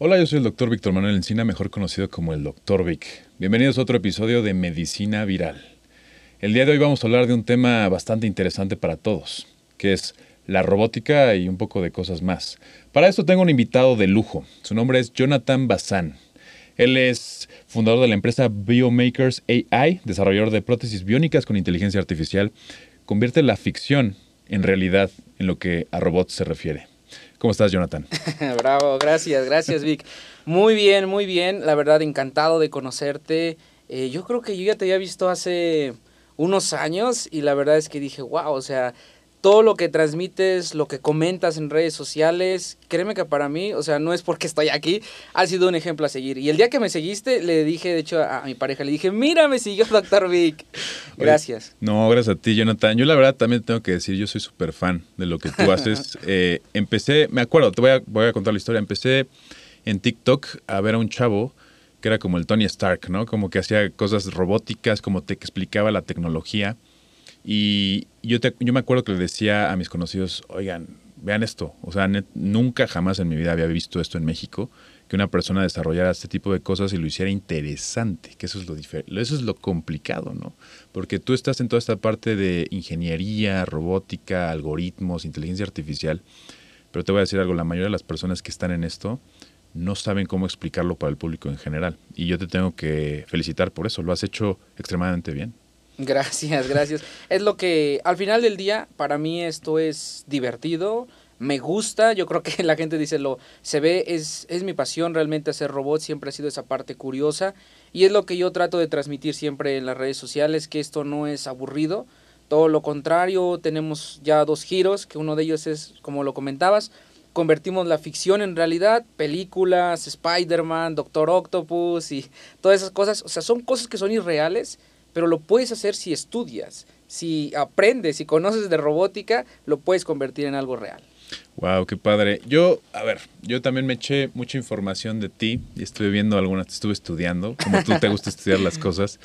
Hola, yo soy el doctor Víctor Manuel Encina, mejor conocido como el Dr. Vic. Bienvenidos a otro episodio de Medicina Viral. El día de hoy vamos a hablar de un tema bastante interesante para todos, que es la robótica y un poco de cosas más. Para esto tengo un invitado de lujo. Su nombre es Jonathan Bazán. Él es fundador de la empresa Biomakers AI, desarrollador de prótesis biónicas con inteligencia artificial. Convierte la ficción en realidad en lo que a robots se refiere. ¿Cómo estás, Jonathan? Bravo, gracias, gracias, Vic. Muy bien, muy bien. La verdad, encantado de conocerte. Eh, yo creo que yo ya te había visto hace unos años y la verdad es que dije, wow, o sea, todo lo que transmites, lo que comentas en redes sociales, créeme que para mí, o sea, no es porque estoy aquí, ha sido un ejemplo a seguir. Y el día que me seguiste, le dije, de hecho, a, mi pareja, le dije, mira, me siguió Dr. Vic. Gracias. no, gracias a ti, Jonathan. Yo la verdad también tengo que decir, yo soy súper fan de lo que tú haces. Eh, empecé, me acuerdo, te voy a, voy a contar la historia, empecé en TikTok a ver a un chavo que era como el Tony Stark, ¿no? Como que hacía cosas robóticas, como te explicaba la tecnología. Y yo, yo me acuerdo que le decía a mis conocidos, oigan, vean esto. O sea, nunca jamás en mi vida había visto esto en México, que una persona desarrollara este tipo de cosas y lo hiciera interesante, que eso es lo, eso es lo complicado, ¿no? Porque tú estás en toda esta parte de ingeniería, robótica, algoritmos, inteligencia artificial, pero te voy a decir algo, la mayoría de las personas que están en esto no saben cómo explicarlo para el público en general. Y yo te tengo que felicitar por eso, lo has hecho extremadamente bien. Gracias, gracias. Es lo que al final del día, para mí esto es divertido, me gusta, yo creo que la gente dice lo se ve, es, es mi pasión realmente hacer robots, siempre ha sido esa parte curiosa y es lo que yo trato de transmitir siempre en las redes sociales, que esto no es aburrido, todo lo contrario, tenemos ya dos giros, que uno de ellos es, como lo comentabas, convertimos la ficción en realidad, películas, Spider-Man, Doctor Octopus y todas esas cosas, o sea, son cosas que son irreales, pero lo puedes hacer si estudias, si aprendes, si conoces de robótica, lo puedes convertir en algo real. Wow, qué padre. Yo, a ver, yo también me eché mucha información de ti y estuve viendo algunas, estuve estudiando, como tú te gusta estudiar las cosas.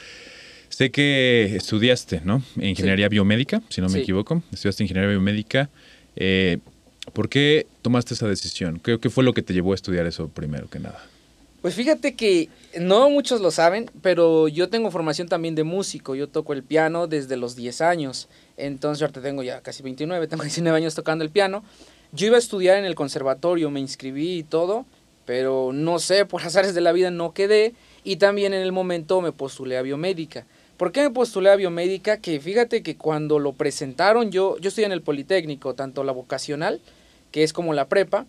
Sé que estudiaste, ¿no? Ingeniería biomédica, si no me equivoco. Estudiaste ingeniería biomédica. Eh, ¿Por qué tomaste esa decisión? ¿Qué, ¿Qué fue lo que te llevó a estudiar eso primero que nada? Pues fíjate que no muchos lo saben, pero yo tengo formación también de músico. Yo toco el piano desde los 10 años. Entonces ahorita tengo ya casi 29, tengo 19 años tocando el piano. Yo iba a estudiar en el conservatorio, me inscribí y todo, pero no sé, por azares de la vida no quedé. Y también en el momento me postulé a biomédica. ¿Por qué me postulé a biomédica? Que fíjate que cuando lo presentaron, yo, yo estoy en el Politécnico, tanto la vocacional, que es como la prepa,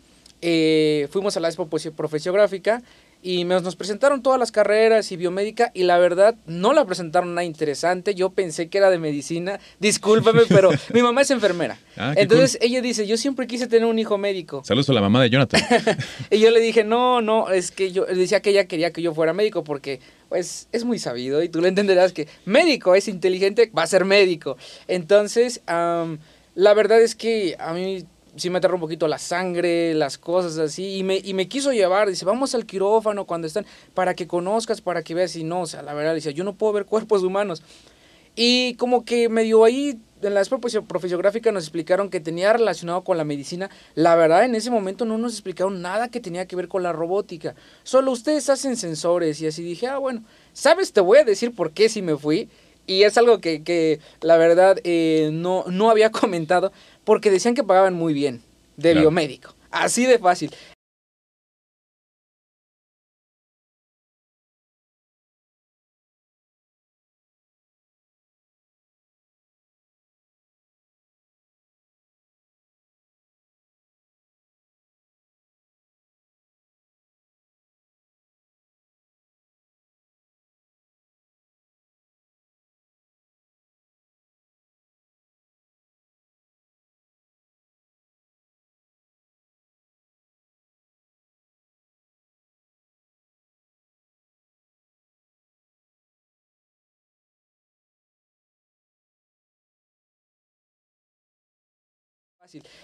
eh, fuimos a la expo profesiográfica y nos presentaron todas las carreras y biomédica y la verdad no la presentaron nada interesante. Yo pensé que era de medicina, discúlpame, pero mi mamá es enfermera. Ah, Entonces ella dice, yo siempre quise tener un hijo médico. Saludos a la mamá de Jonathan. y yo le dije, no, no, es que yo decía que ella quería que yo fuera médico porque pues es muy sabido y tú le entenderás que médico es inteligente, va a ser médico. Entonces, la verdad es que a mí sí me aterra un poquito la sangre, las cosas así, y me, y me quiso llevar, dice, vamos al quirófano cuando están, para que conozcas, para que veas, y no, o sea, la verdad, dice, yo no puedo ver cuerpos humanos. Y como que medio ahí, en la profesiográfica nos explicaron que tenía relacionado con la medicina, la verdad, en ese momento no nos explicaron nada que tenía que ver con la robótica, solo ustedes hacen sensores, y así dije, ah, bueno, ¿sabes? Te voy a decir por qué si me fui, y es algo que, que la verdad eh, no, no había comentado, porque decían que pagaban muy bien de biomédico. Así de fácil.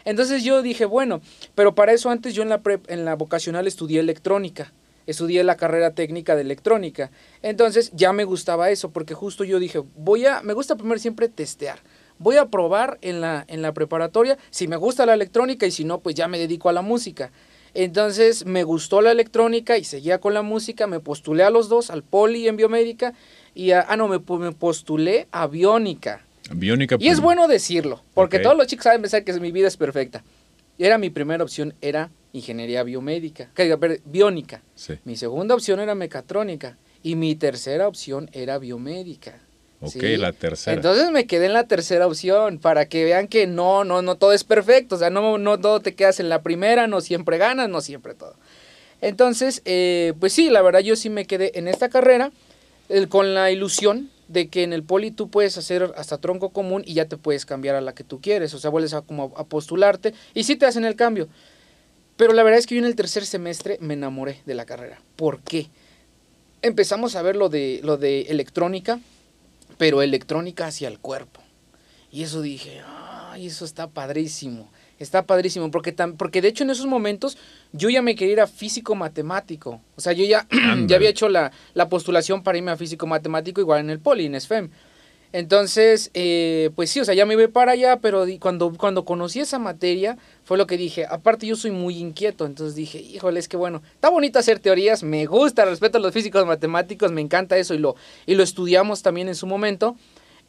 Entonces yo dije, bueno, pero para eso antes yo en la, en la vocacional estudié electrónica, estudié la carrera técnica de electrónica. Entonces ya me gustaba eso, porque justo yo dije, voy a, me gusta primero siempre testear. Voy a probar en la, en la preparatoria si me gusta la electrónica y si no, pues ya me dedico a la música. Entonces me gustó la electrónica y seguía con la música, me postulé a los dos, al poli en biomédica y a, ah no, me, me postulé a biónica. Biónica. Y es bueno decirlo, porque todos los chicos saben pensar que mi vida es perfecta. Era mi primera opción, era ingeniería biomédica, biónica. Mi segunda opción era mecatrónica y mi tercera opción era biomédica. Ok, la tercera. Entonces me quedé en la tercera opción para que vean que no, no, no todo es perfecto. O sea, no, no todo te quedas en la primera, no siempre ganas, no siempre todo. Entonces, eh, pues sí, la verdad yo sí me quedé en esta carrera con la ilusión de que en el poli tú puedes hacer hasta tronco común y ya te puedes cambiar a la que tú quieres, o sea, vuelves a, como a postularte y sí te hacen el cambio. Pero la verdad es que yo en el tercer semestre me enamoré de la carrera. ¿Por qué? Empezamos a ver lo de, lo de electrónica, pero electrónica hacia el cuerpo. Y eso dije, ay, eso está padrísimo. Está padrísimo, porque, porque de hecho en esos momentos yo ya me quería ir a físico matemático. O sea, yo ya, ya había hecho la, postulación para irme a físico matemático igual en el Poli, en SFEM. Entonces, eh, pues sí, o sea, ya me iba para allá, pero cuando, cuando conocí esa materia fue lo que dije. Aparte yo soy muy inquieto, entonces dije, híjole, es que bueno, está bonito hacer teorías, me gusta, respeto a los físicos matemáticos, me encanta eso y lo, y lo estudiamos también en su momento.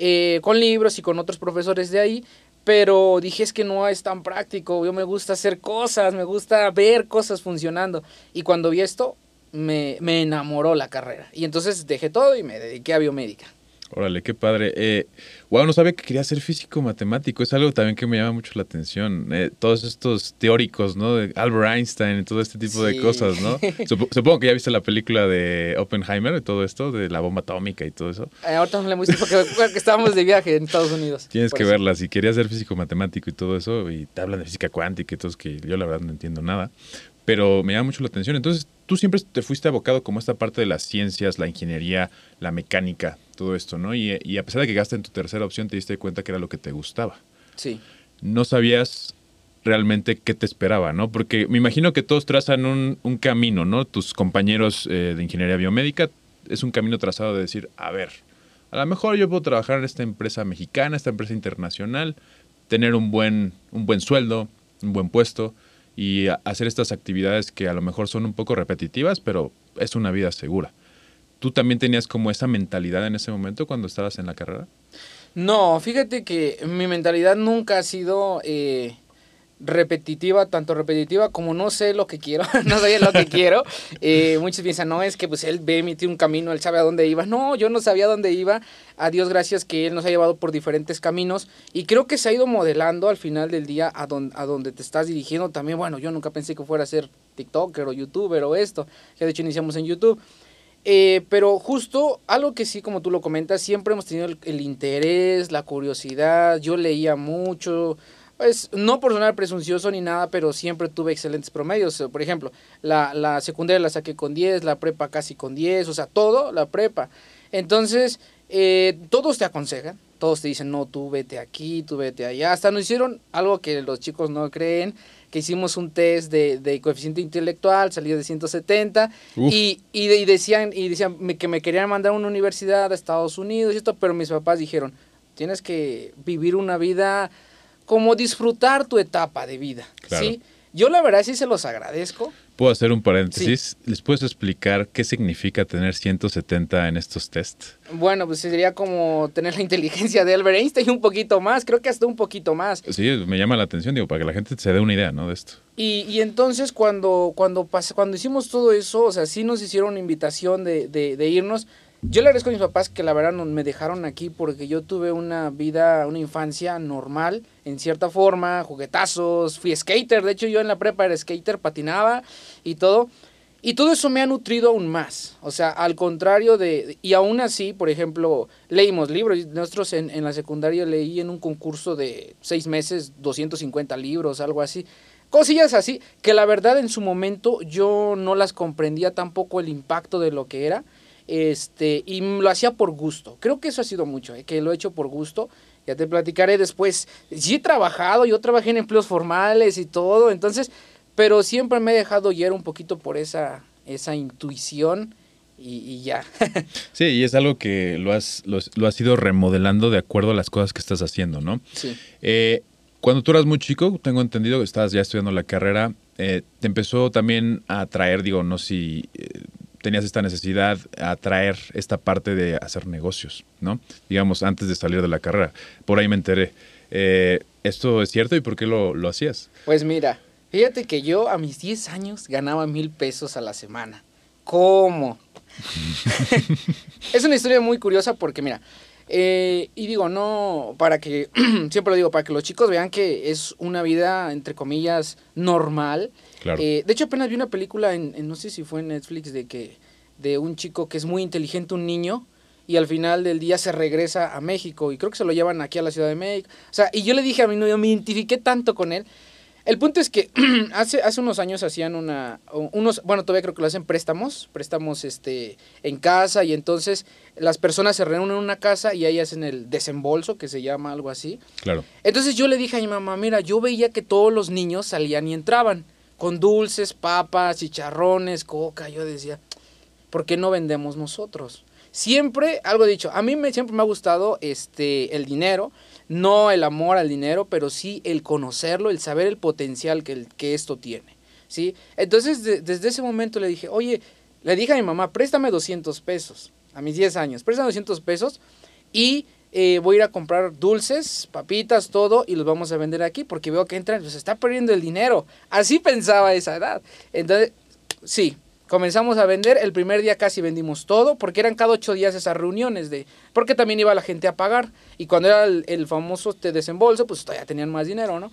Eh, con libros y con otros profesores de ahí, pero dije es que no es tan práctico, yo me gusta hacer cosas, me gusta ver cosas funcionando. Y cuando vi esto, me, me enamoró la carrera. Y entonces dejé todo y me dediqué a biomédica. Órale, qué padre. Eh, wow, no sabía que quería ser físico matemático. Es algo también que me llama mucho la atención. Eh, todos estos teóricos, ¿no? De Albert Einstein y todo este tipo de cosas, ¿no? Supongo que ya viste la película de Oppenheimer y todo esto, de la bomba atómica y todo eso. Eh, ahorita no le mucho porque, porque, estábamos de viaje en Estados Unidos. Tienes que verla. Si querías ser físico matemático y todo eso, y te hablan de física cuántica y todo, que yo la verdad no entiendo nada. Pero me llama mucho la atención. Entonces, tú siempre te fuiste abocado como esta parte de las ciencias, la ingeniería, la mecánica, todo esto, ¿no? Y, a pesar de que gastaste en tu tercera opción, te diste cuenta que era lo que te gustaba. Sí. No sabías realmente qué te esperaba, ¿no? Porque me imagino que todos trazan un, camino, ¿no? Tus compañeros eh, de ingeniería biomédica es un camino trazado de decir, a ver, a lo mejor yo puedo trabajar en esta empresa mexicana, esta empresa internacional, tener un buen, un buen sueldo, un buen puesto y hacer estas actividades que a lo mejor son un poco repetitivas, pero es una vida segura. ¿Tú también tenías como esa mentalidad en ese momento cuando estabas en la carrera? No, fíjate que mi mentalidad nunca ha sido eh, repetitiva, tanto repetitiva como no sé lo que quiero, no sé lo que quiero. Eh, muchos piensan, no, es que pues él ve, tiene un camino, él sabe a dónde iba. No, yo no sabía a dónde iba. A Dios gracias que él nos ha llevado por diferentes caminos y creo que se ha ido modelando al final del día a, a donde te estás dirigiendo. También, bueno, yo nunca pensé que fuera a ser TikToker o YouTuber o esto, que de hecho iniciamos en YouTube. Eh, pero justo algo que sí, como tú lo comentas, siempre hemos tenido el interés, la curiosidad. Yo leía mucho, pues no por sonar presuncioso ni nada, pero siempre tuve excelentes promedios. Por ejemplo, la, la secundaria la saqué con 10, la prepa casi con 10, o sea, todo, la prepa. Entonces, eh, todos te aconsejan, todos te dicen, no, tú vete aquí, tú vete allá. Hasta nos hicieron algo que los chicos no creen, que hicimos un test de, de coeficiente intelectual, salió de 170, y, y, y, decían, y decían que me querían mandar a una universidad a Estados Unidos y esto, pero mis papás dijeron, tienes que vivir una vida como disfrutar tu etapa de vida, ¿sí? Yo la verdad sí se los agradezco. ¿Puedo hacer un paréntesis? ¿Les puedes explicar qué significa tener 170 en estos tests? Bueno, pues sería como tener la inteligencia de Albert Einstein un poquito más, creo que hasta un poquito más. Sí, me llama la atención, digo, para que la gente se dé una idea, ¿no? De esto. Y, y entonces cuando, cuando, cuando hicimos todo eso, o sea, sí nos hicieron una invitación de, de, de irnos, yo le agradezco a mis papás que la verdad me dejaron aquí porque yo tuve una vida, una infancia normal, en cierta forma, juguetazos, fui skater, de hecho yo en la prepa era skater, patinaba y todo. Y todo eso me ha nutrido aún más. O sea, al contrario de... Y aún así, por ejemplo, leímos libros. Nosotros en, en la secundaria leí en un concurso de seis meses 250 libros, algo así. Cosillas así, que la verdad en su momento yo no las comprendía tampoco el impacto de lo que era este, y lo hacía por gusto. Creo que eso ha sido mucho, eh, que lo he hecho por gusto Ya te platicaré después. Sí he trabajado, yo trabajé en empleos formales y todo, entonces, pero siempre me he dejado guiar un poquito por esa, esa intuición y, ya. sí, y es algo que lo has, lo, has ido remodelando de acuerdo a las cosas que estás haciendo, ¿no? Sí. Eh, cuando tú eras muy chico, tengo entendido que estabas ya estudiando la carrera, eh, te empezó también a atraer, digo, no si eh, tenías esta necesidad, a atraer esta parte de hacer negocios, ¿no? Digamos, antes de salir de la carrera. Por ahí me enteré. ¿Esto es cierto y por qué lo, lo hacías? Pues mira, fíjate que yo a mis 10 años ganaba mil pesos a la semana. ¿Cómo? es una historia muy curiosa porque, mira, eh, y digo, no, para que, siempre lo digo, para que los chicos vean que es una vida, entre comillas, normal. Eh, de hecho, apenas vi una película, en, no sé si fue en Netflix, de que de un chico que es muy inteligente, un niño, y al final del día se regresa a México, y creo que se lo llevan aquí a la Ciudad de México. O sea, y yo le dije a mi novio, me identifiqué tanto con él, el punto es que hace, hace unos años hacían una, unos, bueno, todavía creo que lo hacen préstamos, préstamos este, en casa y entonces las personas se reúnen en una casa y ahí hacen el desembolso, que se llama algo así. Claro. Entonces yo le dije a mi mamá, mira, yo veía que todos los niños salían y entraban con dulces, papas, chicharrones, coca. Yo decía, ¿por qué no vendemos nosotros? Siempre, algo dicho, a mí me, siempre me ha gustado este, el dinero, no el amor al dinero, pero sí el conocerlo, el saber el potencial que, esto tiene. ¿sí? Entonces, desde ese momento le dije, oye, le dije a mi mamá, préstame 200 pesos, a mis 10 años, préstame 200 pesos y eh, voy a ir a comprar dulces, papitas, todo, y los vamos a vender aquí porque veo que entran, pues está perdiendo el dinero. Así pensaba esa edad. Entonces, sí, Comenzamos a vender, el primer día casi vendimos todo, porque eran cada ocho días esas reuniones, de porque también iba la gente a pagar. Y cuando era el, famoso este desembolso, pues todavía tenían más dinero, ¿no?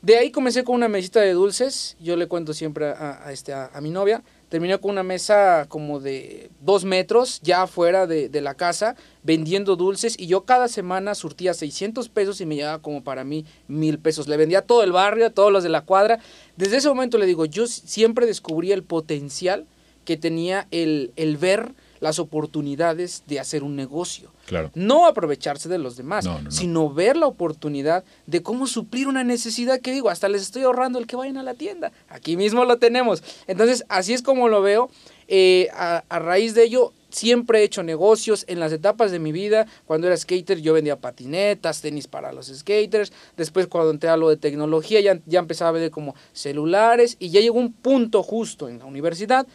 De ahí comencé con una mesita de dulces, yo le cuento siempre a, este, a mi novia, terminé con una mesa como de dos metros ya afuera de, la casa vendiendo dulces y yo cada semana surtía 600 pesos y me llevaba como para mí mil pesos. Le vendía a todo el barrio, a todos los de la cuadra. Desde ese momento le digo, yo siempre descubrí el potencial que tenía el, el ver las oportunidades de hacer un negocio. Claro. No aprovecharse de los demás, sino ver la oportunidad de cómo suplir una necesidad que digo, hasta les estoy ahorrando el que vayan a la tienda. Aquí mismo lo tenemos. Entonces, así es como lo veo. Eh, a, raíz de ello, siempre he hecho negocios en las etapas de mi vida. Cuando era skater yo vendía patinetas, tenis para los skaters. Después cuando entré a lo de tecnología ya, ya empezaba a vender como celulares y ya llegó un punto justo en la universidad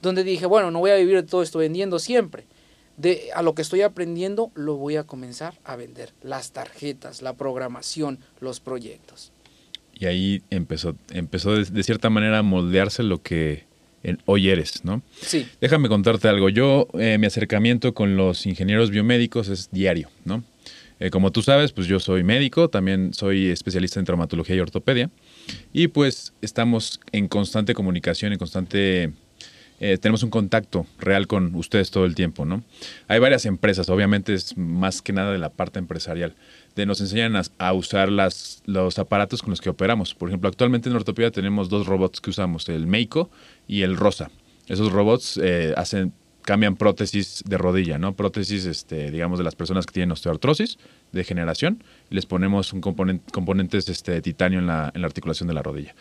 donde dije, bueno, no voy a vivir de todo esto vendiendo siempre. De a lo que estoy aprendiendo lo voy a comenzar a vender. Las tarjetas, la programación, los proyectos. Y ahí empezó, empezó de, cierta manera a moldearse lo que hoy eres, ¿no? Sí. Déjame contarte algo. Yo, eh, mi acercamiento con los ingenieros biomédicos es diario, ¿no? Eh, como tú sabes, pues yo soy médico, también soy especialista en traumatología y ortopedia. Y pues estamos en constante comunicación, en constante eh, tenemos un contacto real con ustedes todo el tiempo, ¿no? Hay varias empresas, obviamente es más que nada de la parte empresarial, de nos enseñan a, usar las, los aparatos con los que operamos. Por ejemplo, actualmente en ortopedia tenemos dos robots que usamos, el Meiko y el Rosa. Esos robots eh, hacen cambian prótesis de rodilla, ¿no? Prótesis, este, digamos, de las personas que tienen osteoartrosis de generación, y les ponemos un componente, componentes este, de titanio en la, en la articulación de la rodilla.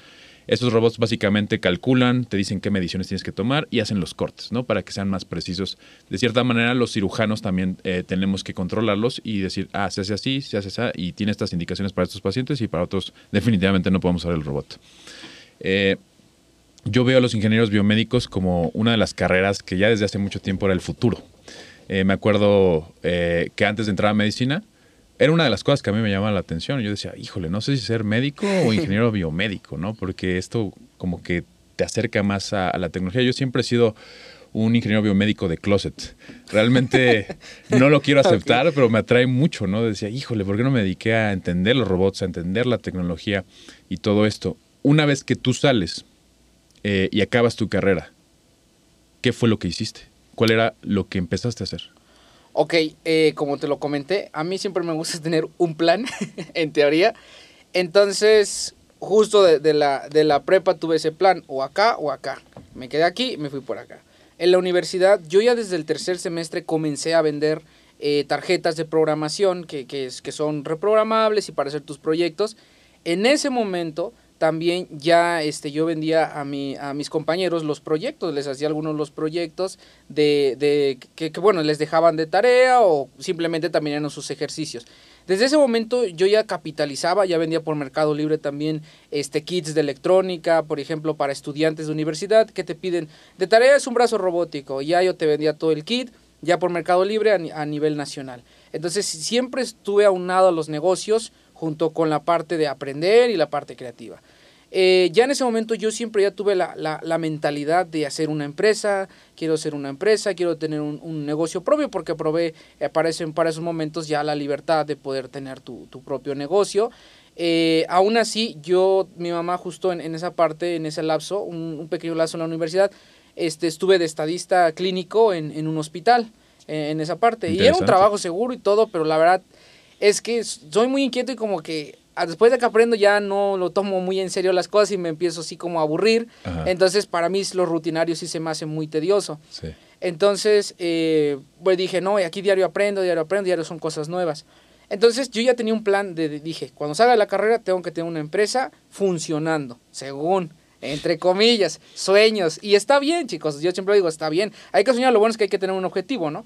Estos robots básicamente calculan, te dicen qué mediciones tienes que tomar y hacen los cortes, ¿no? Para que sean más precisos. De cierta manera, los cirujanos también eh, tenemos que controlarlos y decir, ah, se hace así, se hace así, y tiene estas indicaciones para estos pacientes y para otros definitivamente no podemos usar el robot. Eh, yo veo a los ingenieros biomédicos como una de las carreras que ya desde hace mucho tiempo era el futuro. Eh, me acuerdo que antes de entrar a medicina, era una de las cosas que a mí me llamaba la atención. Yo decía, híjole, no sé si ser médico o ingeniero biomédico, ¿no? Porque esto como que te acerca más a, la tecnología. Yo siempre he sido un ingeniero biomédico de closet. Realmente no lo quiero aceptar, pero me atrae mucho, ¿no? Decía, híjole, ¿por qué no me dediqué a entender los robots, a entender la tecnología y todo esto? Una vez que tú sales eh, y acabas tu carrera, ¿qué fue lo que hiciste? ¿Cuál era lo que empezaste a hacer? Ok, eh, como te lo comenté, a mí siempre me gusta tener un plan, en teoría. Entonces, justo de, la, de la prepa tuve ese plan, o acá o acá. Me quedé aquí y me fui por acá. En la universidad, yo ya desde el tercer semestre comencé a vender eh, tarjetas de programación que, que, es, que son reprogramables y para hacer tus proyectos. En ese momento también ya este, yo vendía a, mi, a mis compañeros los proyectos, les hacía algunos los proyectos de, de que, que, bueno, les dejaban de tarea o simplemente también eran sus ejercicios. Desde ese momento yo ya capitalizaba, ya vendía por Mercado Libre también este, kits de electrónica, por ejemplo, para estudiantes de universidad que te piden, de tarea es un brazo robótico, ya yo te vendía todo el kit, ya por Mercado Libre a, a nivel nacional. Entonces siempre estuve aunado a los negocios junto con la parte de aprender y la parte creativa. Eh, ya en ese momento yo siempre ya tuve la, la, la, mentalidad de hacer una empresa, quiero hacer una empresa, quiero tener un, un negocio propio porque probé eh, para, esos momentos ya la libertad de poder tener tu, tu propio negocio. Eh, aún así, yo, mi mamá justo en, en esa parte, en ese lapso, un, un, pequeño lapso en la universidad, este, estuve de estadista clínico en, en un hospital, eh, en esa parte. Y era un trabajo seguro y todo, pero la verdad es que soy muy inquieto y como que después de que aprendo ya no lo tomo muy en serio las cosas y me empiezo así como a aburrir. Ajá. Entonces para mí lo rutinario sí se me hace muy tedioso. Sí. Entonces eh, pues dije, no, aquí diario aprendo, diario aprendo, diario son cosas nuevas. Entonces yo ya tenía un plan de, dije, cuando salga de la carrera tengo que tener una empresa funcionando, según, entre comillas, sueños. Y está bien, chicos, yo siempre digo, está bien. Hay que soñar, lo bueno es que hay que tener un objetivo, ¿no?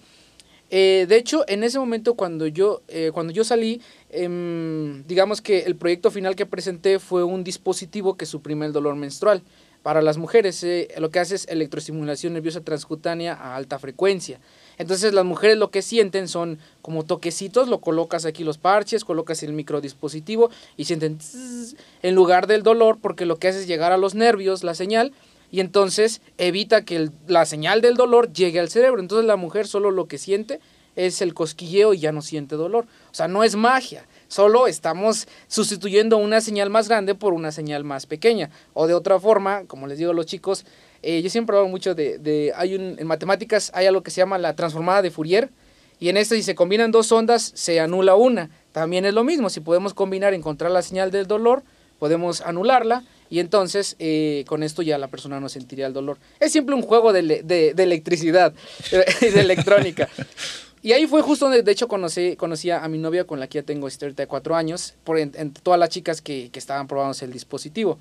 Eh, de hecho, en ese momento cuando yo, eh, cuando yo salí, eh, digamos que el proyecto final que presenté fue un dispositivo que suprime el dolor menstrual. Para las mujeres eh, lo que hace es electroestimulación nerviosa transcutánea a alta frecuencia. Entonces las mujeres lo que sienten son como toquecitos, lo colocas aquí los parches, colocas el microdispositivo y sienten en lugar del dolor porque lo que hace es llegar a los nervios la señal y entonces evita que la señal del dolor llegue al cerebro. Entonces la mujer solo lo que siente es el cosquilleo y ya no siente dolor. O sea, no es magia, solo estamos sustituyendo una señal más grande por una señal más pequeña. O de otra forma, como les digo a los chicos, eh, yo siempre hablo mucho de, de hay un, en matemáticas hay algo que se llama la transformada de Fourier, y en esto si se combinan dos ondas se anula una. También es lo mismo, si podemos combinar, encontrar la señal del dolor, podemos anularla y entonces eh, con esto ya la persona no sentiría el dolor. Es siempre un juego de, de, de electricidad, de electrónica. Y ahí fue justo donde, de hecho, conocí, conocí a mi novia con la que ya tengo ahorita cuatro años, por entre en todas las chicas que, que estaban probándose el dispositivo.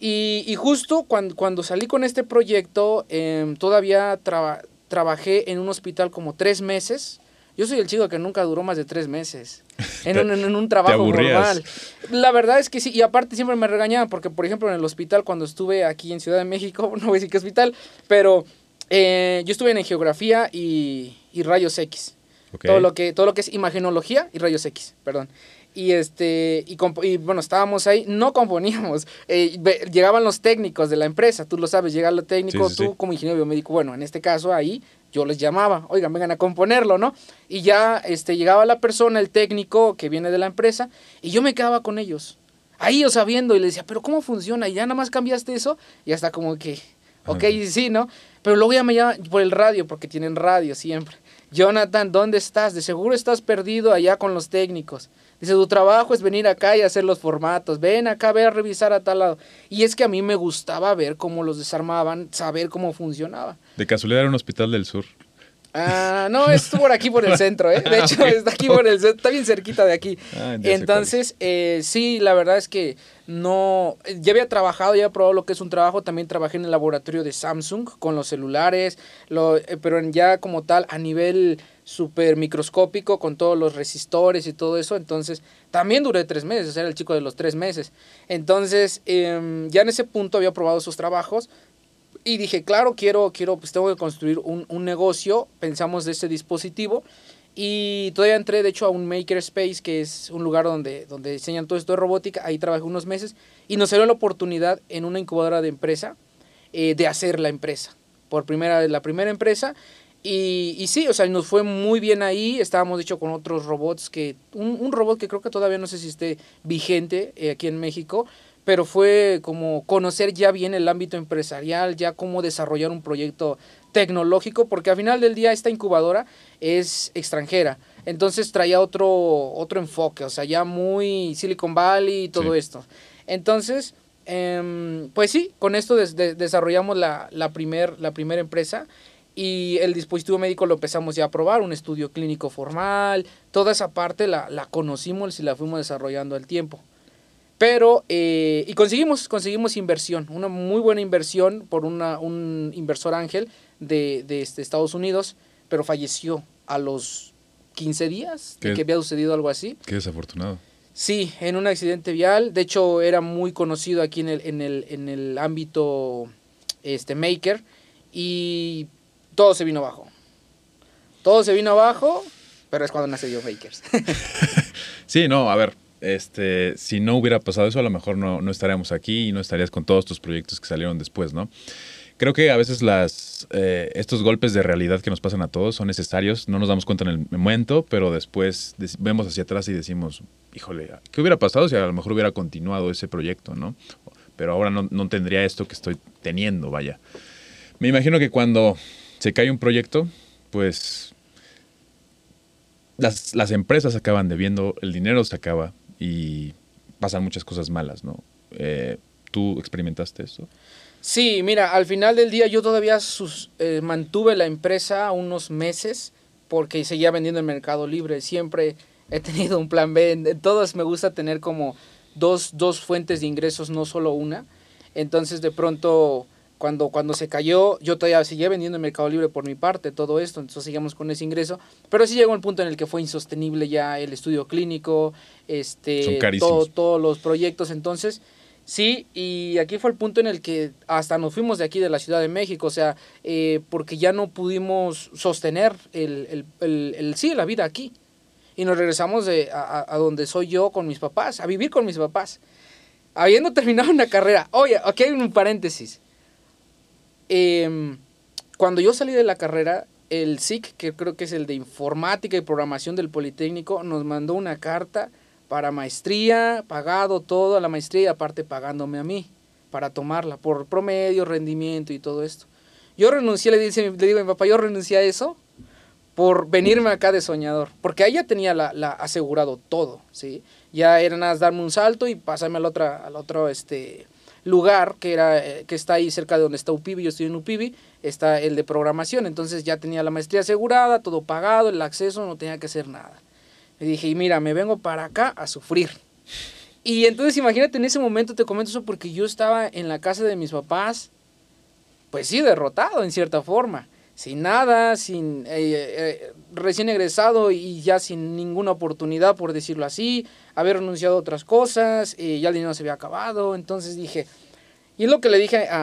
Y, y, justo cuando, cuando salí con este proyecto, eh, todavía traba, trabajé en un hospital como tres meses. Yo soy el chico que nunca duró más de tres meses en un, en un trabajo normal. La verdad es que sí, y aparte siempre me regañaban porque, por ejemplo, en el hospital cuando estuve aquí en Ciudad de México, no voy a decir qué hospital, pero eh, yo estuve en geografía y, y rayos X. Okay. Todo, lo que, todo lo que es imagenología y rayos X, perdón. Y, este, y, y bueno, estábamos ahí, no componíamos. Eh, llegaban los técnicos de la empresa, tú lo sabes, llega lo técnico, sí, sí, tú sí. como ingeniero biomédico, bueno, en este caso ahí yo les llamaba, oigan, vengan a componerlo, ¿no? Y ya este, llegaba la persona, el técnico que viene de la empresa, y yo me quedaba con ellos. Ahí yo sabiendo, y le decía, pero ¿cómo funciona? Y ya nada más cambiaste eso, y hasta como que, ok, sí, ¿no? Pero luego ya me llaman por el radio, porque tienen radio siempre. Jonathan, ¿dónde estás? De seguro estás perdido allá con los técnicos. Dice, tu trabajo es venir acá y hacer los formatos. Ven acá, ve a revisar a tal lado. Y es que a mí me gustaba ver cómo los desarmaban, saber cómo funcionaba. De casualidad era un hospital del sur. Ah, no, es por aquí por el centro, ¿eh? De hecho, está aquí por el centro, está bien cerquita de aquí. Ah, Entonces, eh, sí, la verdad es que no, ya había trabajado, ya había probado lo que es un trabajo, también trabajé en el laboratorio de Samsung con los celulares, lo, eh, pero ya como tal, a nivel súper microscópico, con todos los resistores y todo eso, entonces también duré tres meses, era el chico de los tres meses. Entonces, eh, ya en ese punto había probado sus trabajos, y dije, claro, quiero, quiero, pues tengo que construir un, un negocio, pensamos de ese dispositivo, y todavía entré, de hecho, a un Makerspace, que es un lugar donde, donde diseñan todo esto de robótica, ahí trabajé unos meses, y nos salió la oportunidad en una incubadora de empresa, eh, de hacer la empresa, por primera vez la primera empresa, y, y, sí, o sea, nos fue muy bien ahí. Estábamos, de hecho, con otros robots que. Un, un robot que creo que todavía no sé si esté vigente eh, aquí en México, pero fue como conocer ya bien el ámbito empresarial, ya cómo desarrollar un proyecto tecnológico, porque al final del día esta incubadora es extranjera. Entonces traía otro, otro enfoque, o sea, ya muy Silicon Valley y todo sí. esto. Entonces, eh, pues sí, con esto des, de, desarrollamos la, la primera la primer empresa y el dispositivo médico lo empezamos ya a probar, un estudio clínico formal, toda esa parte la, la conocimos y la fuimos desarrollando al tiempo. Pero, eh, y conseguimos, conseguimos inversión, una muy buena inversión por una, un inversor ángel de, de este, Estados Unidos, pero falleció a los 15 días de que había sucedido algo así. Qué desafortunado. Sí, en un accidente vial. De hecho, era muy conocido aquí en el, en el, en el ámbito este, maker. Y todo se vino abajo. Todo se vino abajo, pero es cuando nace Joe Makers. Sí, no, a ver, este, si no hubiera pasado eso, a lo mejor no, no estaríamos aquí y no estarías con todos tus proyectos que salieron después, ¿no? Creo que a veces eh, estos golpes de realidad que nos pasan a todos son necesarios, no nos damos cuenta en el momento, pero después des- vemos hacia atrás y decimos, híjole, ¿qué hubiera pasado si a lo mejor hubiera continuado ese proyecto, ¿no? Pero ahora no, no tendría esto que estoy teniendo, vaya. Me imagino que cuando se cae un proyecto, pues las, las empresas acaban debiendo, el dinero se acaba y pasan muchas cosas malas, ¿no? Eh, ¿Tú experimentaste eso? Sí, mira, al final del día yo todavía eh, mantuve la empresa unos meses porque seguía vendiendo en Mercado Libre. Siempre he tenido un plan B. En todas me gusta tener como dos, dos fuentes de ingresos, no solo una. Entonces de pronto cuando, cuando se cayó, yo todavía seguía vendiendo en Mercado Libre por mi parte todo esto, entonces seguíamos con ese ingreso. Pero sí llegó un punto en el que fue insostenible ya el estudio clínico, este, todo- todos los proyectos. Entonces Sí, y aquí fue el punto en el que hasta nos fuimos de aquí, de la Ciudad de México, o sea, eh, porque ya no pudimos sostener el, el, el, el- sí, la vida aquí. Y nos regresamos de, a, a- a donde soy yo con mis papás, a vivir con mis papás. Habiendo terminado una carrera. Oye, aquí hay un paréntesis. Em, cuando yo salí de la carrera, el SIC, que creo que es el de informática y programación del Politécnico, nos mandó una carta para maestría, pagado todo a la maestría y aparte pagándome a mí para tomarla por promedio, rendimiento y todo esto. Yo renuncié, le, dice, le digo a mi papá, yo renuncié a eso por venirme acá de soñador, porque ahí ya tenía la, la asegurado todo, ¿sí? Ya era nada darme un salto y pasarme al otro, al otro este, lugar que, era, eh, que está ahí cerca de donde está UPIBI, yo estoy en UPIBI, está el de programación, entonces ya tenía la maestría asegurada, todo pagado, el acceso, no tenía que hacer nada. Le dije, y mira, me vengo para acá a sufrir. Y entonces imagínate en ese momento, te comento eso porque yo estaba en la casa de mis papás, pues sí, derrotado en cierta forma, sin nada, sin eh, eh, recién egresado y ya sin ninguna oportunidad, por decirlo así, haber renunciado a otras cosas, eh, ya el dinero se había acabado, entonces dije, y es lo que le dije a,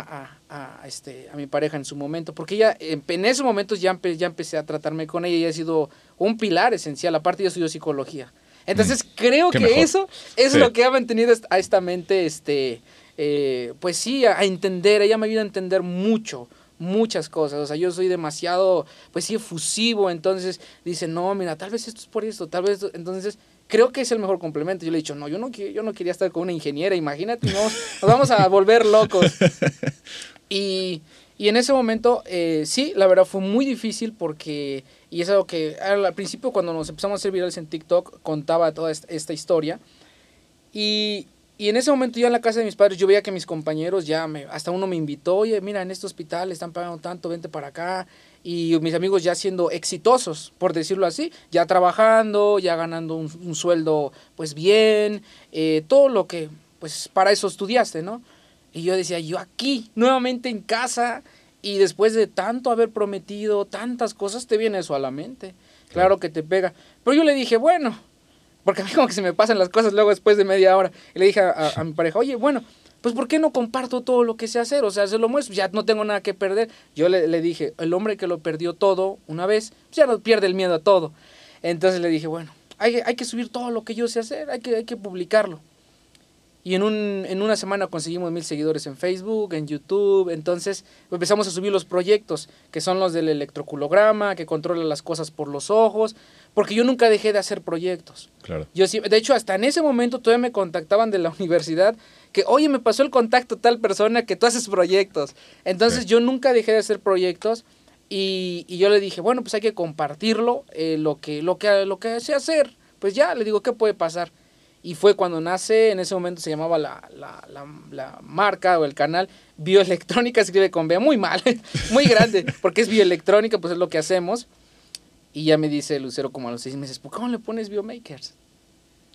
a, a, este, a mi pareja en su momento, porque ella en, en ese momento ya, empe- ya empecé a tratarme con ella y ha sido un pilar esencial, aparte yo estudio psicología. Entonces creo qué que mejor. eso es Sí. lo que ha mantenido a esta mente, este, eh, pues sí, a, a entender, ella me ayuda a entender mucho, muchas cosas, o sea, yo soy demasiado, pues sí, efusivo, entonces dice, no, mira, tal vez esto es por esto, tal vez, esto", entonces creo que es el mejor complemento. Yo le he dicho, no, yo no, yo no quería estar con una ingeniera, imagínate, no, nos vamos a volver locos. Y, y en ese momento, eh, sí, la verdad fue muy difícil porque, y es algo que al al principio cuando nos empezamos a hacer virales en TikTok, contaba toda esta, esta historia. Y, y en ese momento yo en la casa de mis padres, yo veía que mis compañeros ya, me, hasta uno me invitó, oye, mira, en este hospital están pagando tanto, vente para acá. Y mis amigos ya siendo exitosos, por decirlo así, ya trabajando, ya ganando un, un sueldo pues bien, eh, todo lo que, pues para eso estudiaste, ¿no? Y yo decía, yo aquí, nuevamente en casa, y después de tanto haber prometido tantas cosas, te viene eso a la mente. Claro que te pega. Pero yo le dije, bueno, porque a mí como que se me pasan las cosas luego después de media hora. Y le dije a, a- mi pareja, oye, bueno, pues ¿por qué no comparto todo lo que sé hacer? O sea, se lo muestro, ya no tengo nada que perder. Yo le, le dije, el hombre que lo perdió todo una vez, pues ya no pierde el miedo a todo. Entonces le dije, bueno, hay, hay que subir todo lo que yo sé hacer, hay que, hay que publicarlo. Y en, un, en una semana conseguimos mil seguidores en Facebook, en YouTube. Entonces empezamos a subir los proyectos, que son los del electroculograma, que controla las cosas por los ojos. Porque yo nunca dejé de hacer proyectos. Claro. Yo de hecho, hasta en ese momento todavía me contactaban de la universidad que, oye, me pasó el contacto tal persona que tú haces proyectos. Entonces Sí. yo nunca dejé de hacer proyectos y, y yo le dije, bueno, pues hay que compartirlo, eh, lo, que, lo, que, lo que sé hacer. Pues ya, le digo, ¿qué puede pasar? Y fue cuando nace, en ese momento se llamaba la, la, la, la marca o el canal bioelectrónica se escribe con B, muy mal, muy grande, porque es bioelectrónica, pues es lo que hacemos. Y ya me dice Lucero como a los seis meses, ¿por qué no le pones biomakers?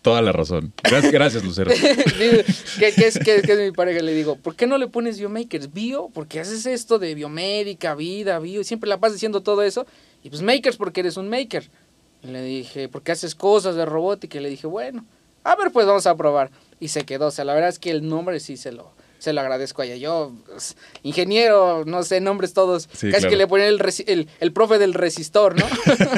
Toda la razón. Gracias, gracias Lucero. ¿Qué, es, mi pareja? Le digo, ¿por qué no le pones biomakers? Bio, porque haces esto de biomédica, vida, bio, y siempre la pasas diciendo todo eso. Y pues makers, porque eres un maker. Y le dije, porque haces cosas de robótica. Y le dije, bueno, a ver, pues vamos a probar. Y se quedó. O sea, la verdad es que el nombre sí se lo, se lo agradezco a ella. Yo, pues, ingeniero, no sé, nombres todos. casi que le ponen el, el, el, profe del resistor, ¿no?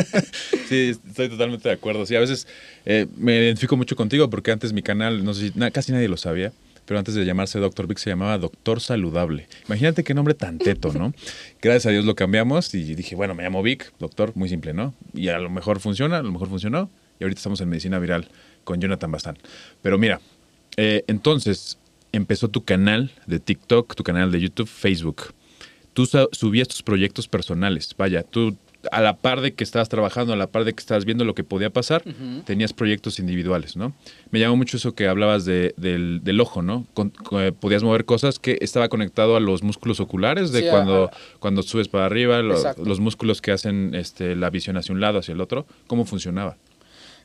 sí, estoy totalmente de acuerdo. Sí, a veces eh, me identifico mucho contigo porque antes mi canal, no sé si casi nadie lo sabía. Pero antes de llamarse Doctor Vic se llamaba Doctor Saludable. Imagínate qué nombre tan teto, ¿no? Gracias a Dios lo cambiamos y dije, bueno, me llamo Vic, doctor, muy simple, ¿no? Y a lo mejor funciona, a lo mejor funcionó. Y ahorita estamos en medicina viral con Jonathan Bastán. Pero mira, eh, entonces, empezó tu canal de TikTok, tu canal de YouTube, Facebook. Tú subías tus proyectos personales. Vaya, tú a la par de que estabas trabajando, a la par de que estabas viendo lo que podía pasar, tenías proyectos individuales, ¿no? Me llamó mucho eso que hablabas de, del, ojo, ¿no? Eh, podías mover cosas que estaba conectado a los músculos oculares de cuando, cuando subes para arriba, los músculos que hacen este, la visión hacia un lado, hacia el otro. ¿Cómo funcionaba?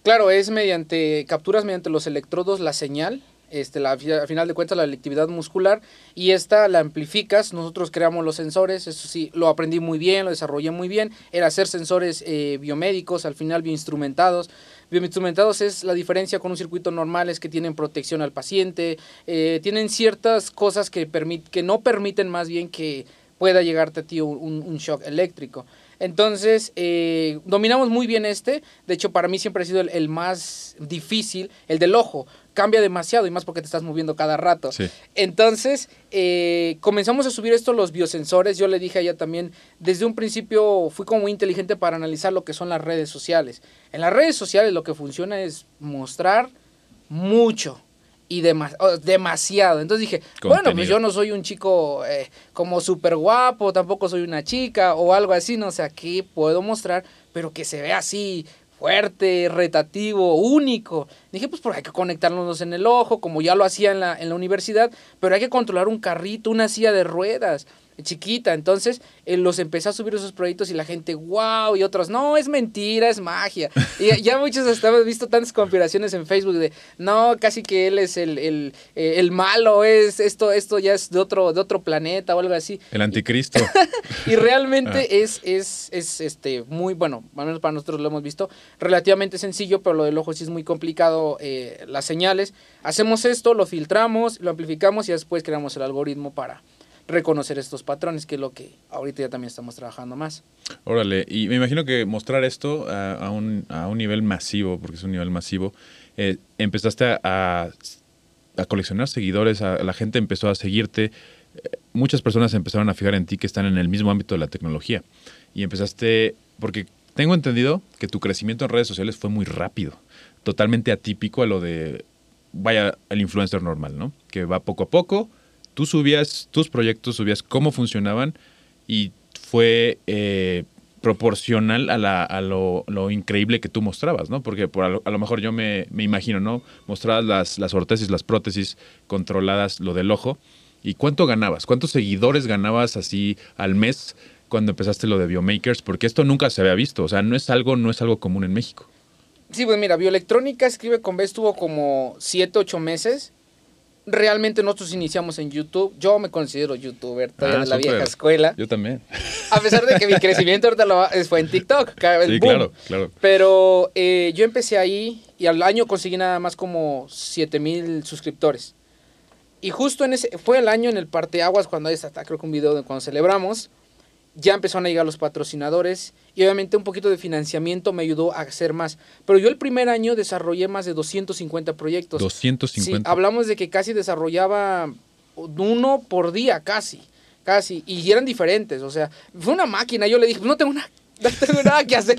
Claro, es mediante, capturas mediante los electrodos la señal este, la, al final de cuentas la electividad muscular y esta la amplificas, nosotros creamos los sensores, eso sí, lo aprendí muy bien, lo desarrollé muy bien, era hacer sensores eh, biomédicos, al final bioinstrumentados. Bioinstrumentados es la diferencia con un circuito normal, es que tienen protección al paciente, eh, tienen ciertas cosas que, que no permiten más bien que pueda llegarte a ti un, shock eléctrico. Entonces, eh, dominamos muy bien este. De hecho, para mí siempre ha sido el, más difícil, el del ojo cambia demasiado y más porque te estás moviendo cada rato. Entonces, eh, comenzamos a subir esto los biosensores. Yo le dije a ella también, desde un principio fui como muy inteligente para analizar lo que son las redes sociales. En las redes sociales lo que funciona es mostrar mucho y demasiado. Entonces dije, bueno, pues yo no soy un chico eh, como súper guapo, tampoco soy una chica o algo así, no sé, aquí puedo mostrar, pero que se vea así fuerte, retativo, único. Dije, pues por hay que conectarnos en el ojo, como ya lo hacía en la, en la universidad, pero hay que controlar un carrito, una silla de ruedas chiquita. Entonces eh, los empecé a subir esos proyectos y la gente, wow, y otros, no, es mentira, es magia. Y ya muchos hasta hemos visto tantas conspiraciones en Facebook de, no, casi que él es el, el, eh, el malo, es esto, esto ya es de otro, de otro planeta o algo así. El anticristo. y realmente ah. es, es, es este, muy, bueno, al menos para nosotros lo hemos visto, relativamente sencillo, pero lo del ojo sí es muy complicado, eh, las señales. Hacemos esto, lo filtramos, lo amplificamos y después creamos el algoritmo para reconocer estos patrones, que es lo que ahorita ya también estamos trabajando más. Órale, y me imagino que mostrar esto a, un, a un, nivel masivo, porque es un nivel masivo, eh, empezaste a, a, coleccionar seguidores, a, la gente empezó a seguirte, eh, muchas personas empezaron a fijar en ti que están en el mismo ámbito de la tecnología, y empezaste, porque tengo entendido que tu crecimiento en redes sociales fue muy rápido, totalmente atípico a lo de, vaya, el influencer normal, ¿no? Que va poco a poco, tú subías tus proyectos, subías cómo funcionaban y fue eh, proporcional a, lo, increíble que tú mostrabas, ¿no? Porque por a, lo, mejor yo me, imagino, ¿no? Mostrabas las, las ortesis, las prótesis controladas, lo del ojo. ¿Y cuánto ganabas? ¿Cuántos seguidores ganabas así al mes cuando empezaste lo de Biomakers? Porque esto nunca se había visto, o sea, no es algo, no es algo común en México. Sí, pues mira, Bioelectrónica escribe con B estuvo como 7, 8 meses realmente nosotros iniciamos en YouTube. Yo me considero youtuber, todavía ah, de la vieja escuela. Yo también. A pesar de que mi crecimiento ahorita lo, fue en TikTok. sí, claro, claro. Pero eh, yo empecé ahí y al año conseguí nada más como 7 mil suscriptores. Y justo en ese, fue el año en el Parteaguas, cuando hay hasta creo que un video de cuando celebramos ya empezaron a llegar los patrocinadores y obviamente un poquito de financiamiento me ayudó a hacer más. Pero yo el primer año desarrollé más de 250 proyectos. 250. Sí, hablamos de que casi desarrollaba uno por día, casi, casi. Y eran diferentes, o sea, fue una máquina. Yo le dije, no tengo una no tengo nada que hacer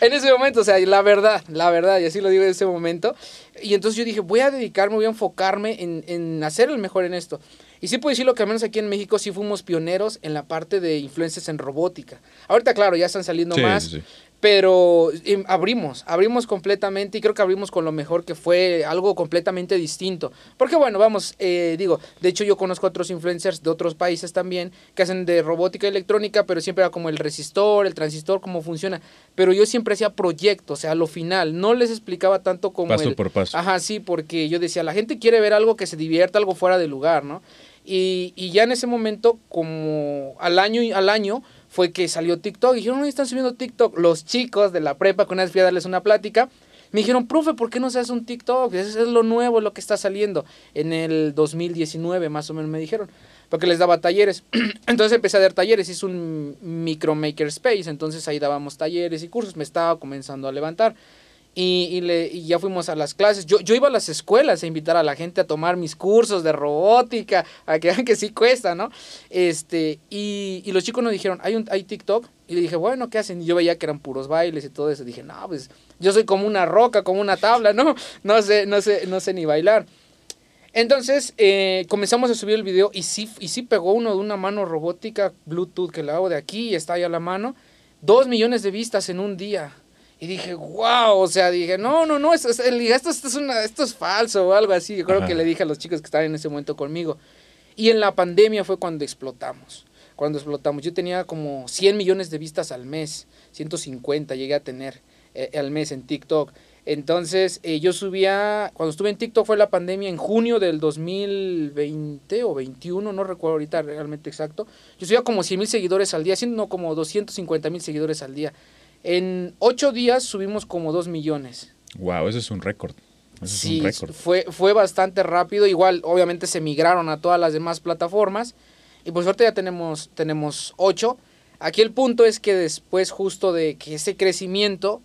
en ese momento, o sea, la verdad, la verdad, y así lo digo en ese momento. Y entonces yo dije, voy a dedicarme, voy a enfocarme en, en hacer el mejor en esto. Y sí puedo decirlo que al menos aquí en México sí fuimos pioneros en la parte de influencias en robótica. Ahorita, claro, ya están saliendo más, Pero abrimos, abrimos completamente y creo que abrimos con lo mejor que fue algo completamente distinto. Porque bueno, vamos, eh, digo, de hecho yo conozco a otros influencers de otros países también que hacen de robótica electrónica, pero siempre era como el resistor, el transistor, cómo funciona. Pero yo siempre hacía proyectos, o sea, a lo final, no les explicaba tanto como... Paso por paso. Ajá, sí, porque yo decía, la gente quiere ver algo que se divierta, algo fuera de lugar, ¿no? Y, y ya en ese momento, como al año, al año fue que salió TikTok. Y dijeron, no, están subiendo TikTok. Los chicos de la prepa, con una vez fui a darles una plática, me dijeron, profe, ¿por qué no se hace un TikTok? Eso es lo nuevo, lo que está saliendo. En el 2019, más o menos, me dijeron. Porque les daba talleres. entonces empecé a dar talleres. Hice un micro maker space. Entonces ahí dábamos talleres y cursos. Me estaba comenzando a levantar. Y, y, le, y, ya fuimos a las clases. Yo, yo iba a las escuelas a invitar a la gente a tomar mis cursos de robótica, a que vean que sí cuesta, ¿no? Este, y, y los chicos nos dijeron, hay, un, hay TikTok. Y le dije, bueno, ¿qué hacen? Y yo veía que eran puros bailes y todo eso. Dije, no, pues yo soy como una roca, como una tabla, ¿no? No sé, no sé, no sé ni bailar. Entonces eh, comenzamos a subir el video y sí, y sí pegó uno de una mano robótica Bluetooth que le hago de aquí y está ahí a la mano. Dos millones de vistas en un día. Y dije, wow, o sea, dije, no, no, no, esto, esto, esto, es, una, esto es falso o algo así. Yo creo Ajá. que le dije a los chicos que estaban en ese momento conmigo. Y en la pandemia fue cuando explotamos. Cuando explotamos. Yo tenía como 100 millones de vistas al mes, 150 llegué a tener eh, al mes en TikTok. Entonces, eh, yo subía, cuando estuve en TikTok fue la pandemia en junio del 2020 o 21, no recuerdo ahorita realmente exacto. Yo subía como 100 mil seguidores al día, haciendo como 250 mil seguidores al día. En ocho días subimos como dos millones. Wow, eso es un récord. Eso sí, es un. Fue, fue bastante rápido. Igual, obviamente, se migraron a todas las demás plataformas. Y por suerte ya tenemos, tenemos ocho. Aquí el punto es que después justo de que ese crecimiento,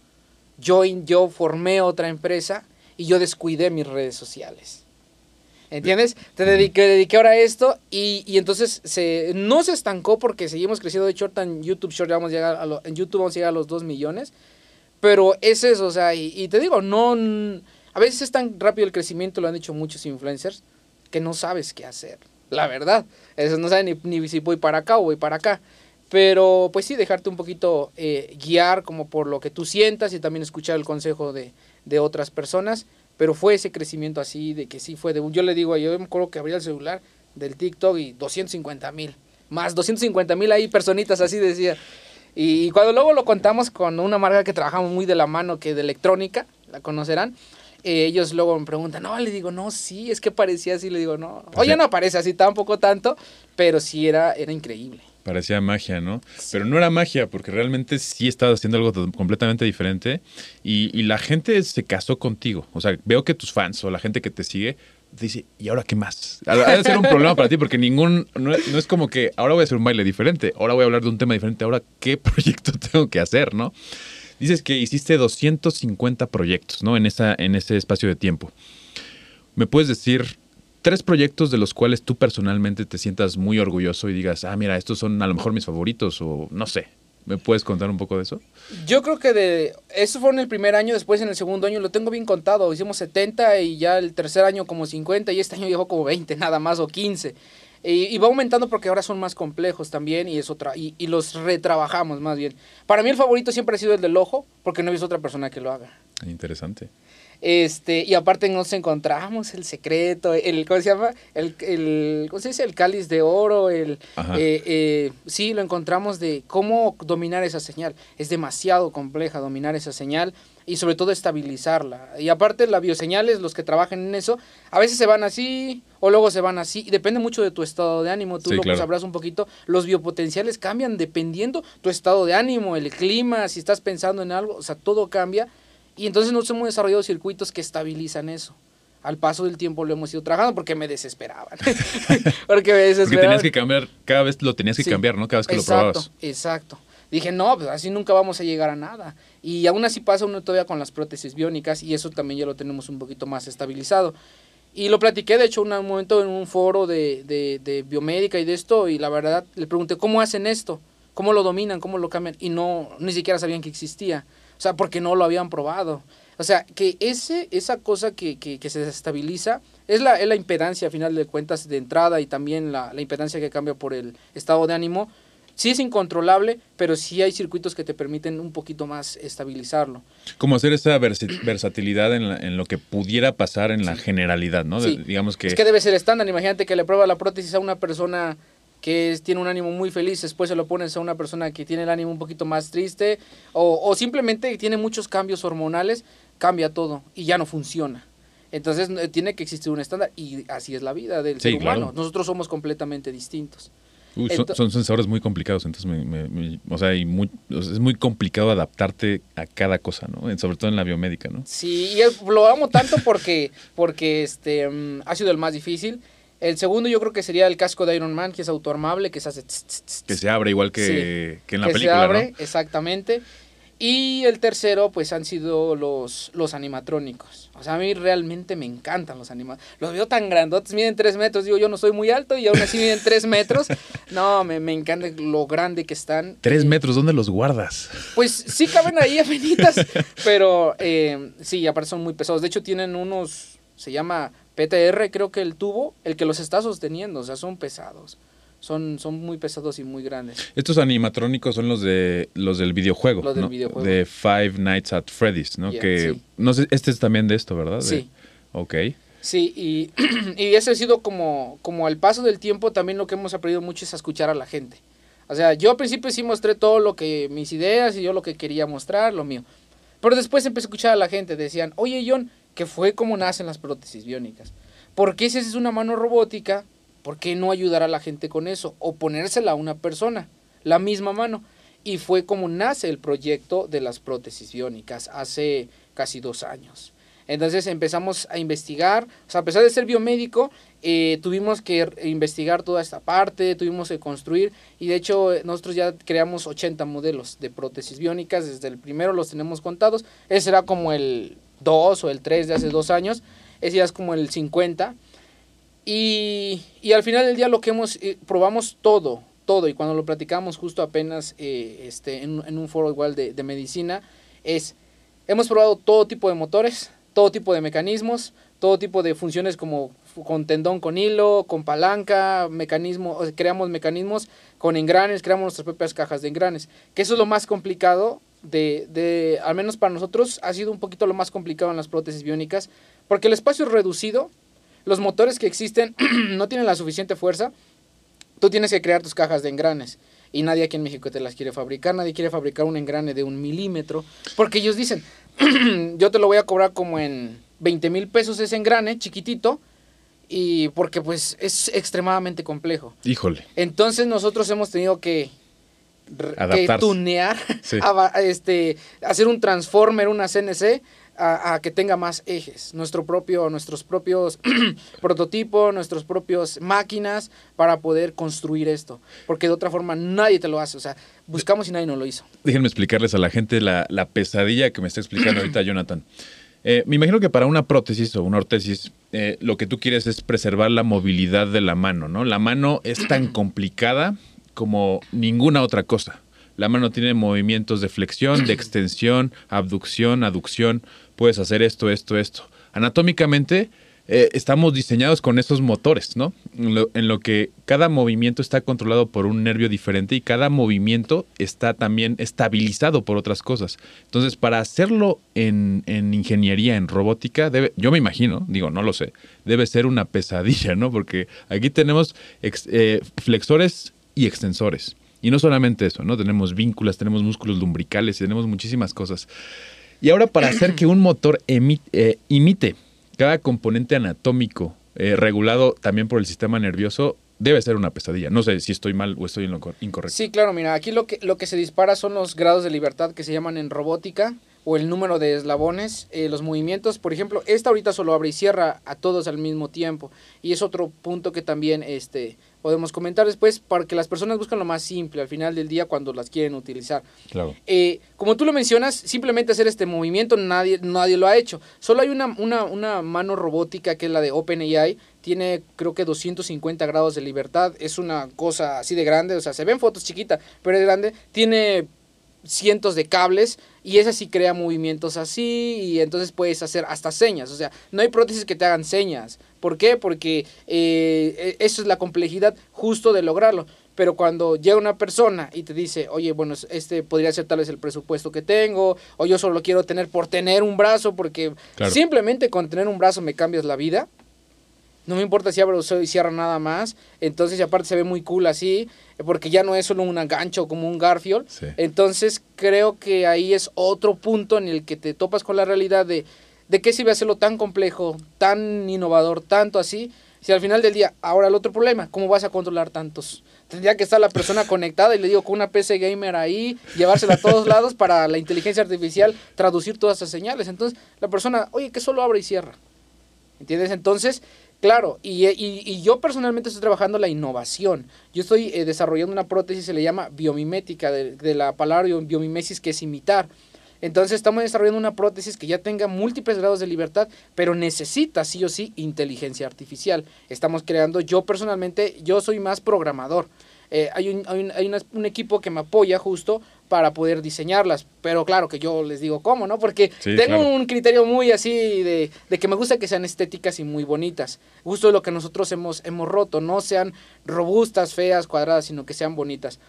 yo, yo formé otra empresa y yo descuidé mis redes sociales. ¿Entiendes? Te dediqué, dediqué ahora a esto y, y, entonces se, no se estancó porque seguimos creciendo. De hecho, en YouTube Short vamos a llegar a en YouTube vamos a llegar a los 2 millones. Pero es eso, o sea, y, te digo, no... A veces es tan rápido el crecimiento, lo han dicho muchos influencers, que no sabes qué hacer. La verdad. Eso no saben ni, ni si voy para acá o voy para acá. Pero pues sí, dejarte un poquito eh, guiar como por lo que tú sientas y también escuchar el consejo de, de otras personas pero fue ese crecimiento así de que sí fue de yo le digo yo me acuerdo que abría el celular del TikTok y 250 mil más 250 mil ahí personitas así decía. Y, y, cuando luego lo contamos con una marca que trabajamos muy de la mano que de electrónica la conocerán eh, ellos luego me preguntan no le digo no sí es que parecía así le digo no oye no parece así tampoco tanto pero sí era era increíble Parecía magia, ¿no? Sí. Pero no era magia, porque realmente sí estabas haciendo algo completamente diferente y, y, la gente se casó contigo. O sea, veo que tus fans o la gente que te sigue dice, ¿y ahora qué más? Ha de ser un problema para ti, porque ningún. No, no, es como que ahora voy a hacer un baile diferente, ahora voy a hablar de un tema diferente, ahora qué proyecto tengo que hacer, ¿no? Dices que hiciste 250 proyectos, ¿no? En, esa, en ese espacio de tiempo. ¿Me puedes decir tres proyectos de los cuales tú personalmente te sientas muy orgulloso y digas, ah, mira, estos son a lo mejor mis favoritos o no sé. ¿Me puedes contar un poco de eso? Yo creo que de eso fue en el primer año, después en el segundo año lo tengo bien contado. Hicimos 70 y ya el tercer año como 50 y este año llegó como 20 nada más o 15. Y, y, va aumentando porque ahora son más complejos también y es otra y, y, los retrabajamos más bien. Para mí el favorito siempre ha sido el del ojo porque no he visto otra persona que lo haga. Interesante. Este, y aparte nos encontramos el secreto, el, ¿cómo se llama? El, el ¿cómo se dice? El cáliz de oro, el, eh, eh, sí, lo encontramos de cómo dominar esa señal. Es demasiado compleja dominar esa señal y sobre todo estabilizarla. Y aparte las bioseñales, los que trabajan en eso, a veces se van así o luego se van así. Y depende mucho de tu estado de ánimo. Tú sí, lo claro. sabrás un poquito. Los biopotenciales cambian dependiendo tu estado de ánimo, el clima, si estás pensando en algo. O sea, todo cambia. Y entonces nos hemos desarrollado circuitos que estabilizan eso. Al paso del tiempo lo hemos ido trabajando porque me desesperaban. porque me desesperaban. Porque tenías que cambiar, cada vez lo tenías que sí. cambiar, ¿no? Cada vez que exacto, lo probabas. Exacto. Dije, no, pues así nunca vamos a llegar a nada. Y aún así pasa uno todavía con las prótesis biónicas y eso también ya lo tenemos un poquito más estabilizado. Y lo platiqué, de hecho, un momento en un foro de, de, de biomédica y de esto, y la verdad le pregunté, ¿cómo hacen esto? ¿Cómo lo dominan? ¿Cómo lo cambian? Y no, ni siquiera sabían que existía. O sea, porque no lo habían probado. O sea, que ese, esa cosa que, que, que se estabiliza es la, es la impedancia, a final de cuentas, de entrada y también la, la impedancia que cambia por el estado de ánimo. Sí es incontrolable, pero sí hay circuitos que te permiten un poquito más estabilizarlo. Como hacer esa versatilidad en, la- en lo que pudiera pasar en la generalidad, ¿no? De- digamos que... Es que debe ser estándar. Imagínate que le prueba la prótesis a una persona que es- tiene un ánimo muy feliz, después se lo pones a una persona que tiene el ánimo un poquito más triste o, o simplemente tiene muchos cambios hormonales, cambia todo y ya no funciona. Entonces eh, tiene que existir un estándar y así es la vida del Sí, ser claro. humano. Nosotros somos completamente distintos. Uy, son, sensores muy complicados, entonces me- me- me- o sea, y muy- es muy complicado adaptarte a cada cosa, ¿no? Sobre todo en la biomédica, ¿no? Sí, y es- lo amo tanto porque, porque este, mm, ha sido el más difícil. El segundo yo creo que sería el casco de Iron Man, que es autoarmable, que se hace... tss, tss, tss, Que se abre igual que, Sí, que en la que película, se abre, ¿no? exactamente. Y el tercero, pues han sido los, los animatrónicos. O sea, a mí realmente me encantan los animatrónicos. Los veo tan grandotes, miden tres metros. Digo, yo no soy muy alto y aún así miden tres metros. No, me, me encanta lo grande que están. Tres Eh, metros, ¿dónde los guardas? Pues sí caben ahí apenitas, pero eh, sí, aparte son muy pesados. De hecho, tienen unos, se llama PTR, creo que el tubo, el que los está sosteniendo. O sea, son pesados. Son, son muy pesados y muy grandes. Estos animatrónicos son los de los del videojuego, Los del ¿no? videojuego. De Five Nights at Freddy's, ¿no? Yeah, que sí. no sé, este es también de esto, ¿verdad? De- Sí. Ok. Sí, y, y ese ha sido como, como al paso del tiempo también lo que hemos aprendido mucho es a escuchar a la gente. O sea, yo al principio sí mostré todo lo que, mis ideas y yo lo que quería mostrar, lo mío. Pero después empecé a escuchar a la gente, decían, oye John, ¿qué fue cómo nacen las prótesis biónicas? ¿Por qué si es una mano robótica? ¿Por qué no ayudar a la gente con eso? O ponérsela a una persona, la misma mano. Y fue como nace el proyecto de las prótesis biónicas hace casi dos años. Entonces empezamos a investigar, o sea, a pesar de ser biomédico, eh, tuvimos que investigar toda esta parte, tuvimos que construir y de hecho nosotros ya creamos 80 modelos de prótesis biónicas, desde el primero los tenemos contados, ese era como el 2 o el 3 de hace dos años, ese ya es como el 50 y, y al final del día lo que hemos, eh, probamos todo, todo. Y cuando lo platicamos justo apenas eh, este, en, en un foro igual de, de medicina, es, hemos probado todo tipo de motores, todo tipo de mecanismos, todo tipo de funciones como con tendón con hilo, con palanca, mecanismo, creamos mecanismos con engranes, creamos nuestras propias cajas de engranes, que eso es lo más complicado de, de, al menos para nosotros, ha sido un poquito lo más complicado en las prótesis biónicas, porque el espacio es reducido, los motores que existen no tienen la suficiente fuerza, tú tienes que crear tus cajas de engranes. Y nadie aquí en México te las quiere fabricar, nadie quiere fabricar un engrane de un milímetro, porque ellos dicen, yo te lo voy a cobrar como en 20 mil pesos ese engrane, chiquitito, y porque pues es extremadamente complejo. Híjole. Entonces nosotros hemos tenido que, Adaptarse. tunear, Sí. este, hacer un transformer, una CNC, a, a que tenga más ejes. Nuestro propio, nuestros propios prototipos, nuestros propios máquinas para poder construir esto. Porque de otra forma nadie te lo hace. O sea, buscamos y nadie nos lo hizo. Déjenme explicarles a la gente la, la pesadilla que me está explicando ahorita Jonathan. Eh, me imagino que para una prótesis o una ortesis, eh, lo que tú quieres es preservar la movilidad de la mano, ¿no? La mano es tan complicada como ninguna otra cosa. La mano tiene movimientos de flexión, de extensión, abducción, aducción. Puedes hacer esto, esto, esto. Anatómicamente, eh, estamos diseñados con esos motores, ¿no? En lo, en lo que cada movimiento está controlado por un nervio diferente y cada movimiento está también estabilizado por otras cosas. Entonces, para hacerlo en, en ingeniería, en robótica, debe, yo me imagino, digo, no lo sé, debe ser una pesadilla, ¿no? Porque aquí tenemos ex- eh, flexores y extensores. Y no solamente eso, ¿no? Tenemos vínculas, tenemos músculos lumbricales y tenemos muchísimas cosas. Y ahora para hacer que un motor emi- eh, imite cada componente anatómico eh, regulado también por el sistema nervioso, debe ser una pesadilla. No sé si estoy mal o estoy en lo cor- incorrecto. Sí, claro, mira, aquí lo que, lo que se dispara son los grados de libertad que se llaman en robótica o el número de eslabones, eh, los movimientos. Por ejemplo, esta ahorita solo abre y cierra a todos al mismo tiempo. Y es otro punto que también este, podemos comentar después para que las personas buscan lo más simple al final del día cuando las quieren utilizar. Claro. Eh, como tú lo mencionas, simplemente hacer este movimiento nadie, nadie lo ha hecho. Solo hay una, una, una mano robótica que es la de OpenAI. Tiene creo que 250 grados de libertad. Es una cosa así de grande. O sea, se ven fotos chiquita, pero es grande. Tiene cientos de cables y esa sí crea movimientos así y entonces puedes hacer hasta señas. O sea, no hay prótesis que te hagan señas. ¿Por qué? Porque eh, e- eso es la complejidad justo de lograrlo. pero cuando llega una persona y te dice, oye, bueno, este podría ser tal vez el presupuesto que tengo, o yo solo quiero tener por tener un brazo, porque simplemente con tener un brazo me cambias la vida, no me importa si abro o cierra nada más. Entonces, aparte se ve muy cool así, porque ya no es solo un gancho como un Garfield. Entonces, creo que ahí es otro punto en el que te topas con la realidad de, de qué sirve hacerlo tan complejo, tan innovador, tanto así. Si al final del día, ahora el otro problema, ¿cómo vas a controlar tantos? Tendría que estar la persona conectada y le digo con una PC gamer ahí, llevársela a todos lados para la inteligencia artificial traducir todas esas señales. Entonces, la persona, oye, que solo abre y cierra. ¿Entiendes? Entonces, Claro, y, y, yo personalmente estoy trabajando la innovación. Yo estoy eh, desarrollando una prótesis, se le llama biomimética, de, de, la palabra biomimesis, que es imitar. Entonces estamos desarrollando una prótesis que ya tenga múltiples grados de libertad, pero necesita sí o sí inteligencia artificial. Estamos creando, yo personalmente, yo soy más programador. Eh, hay, un, hay, un, hay un, equipo que me apoya justo para poder diseñarlas. Pero claro que yo les digo cómo, ¿no? Porque tengo un criterio muy así de, de, que me gusta que sean estéticas y muy bonitas. Justo lo que nosotros hemos, hemos roto, no sean robustas, feas, cuadradas, sino que sean bonitas.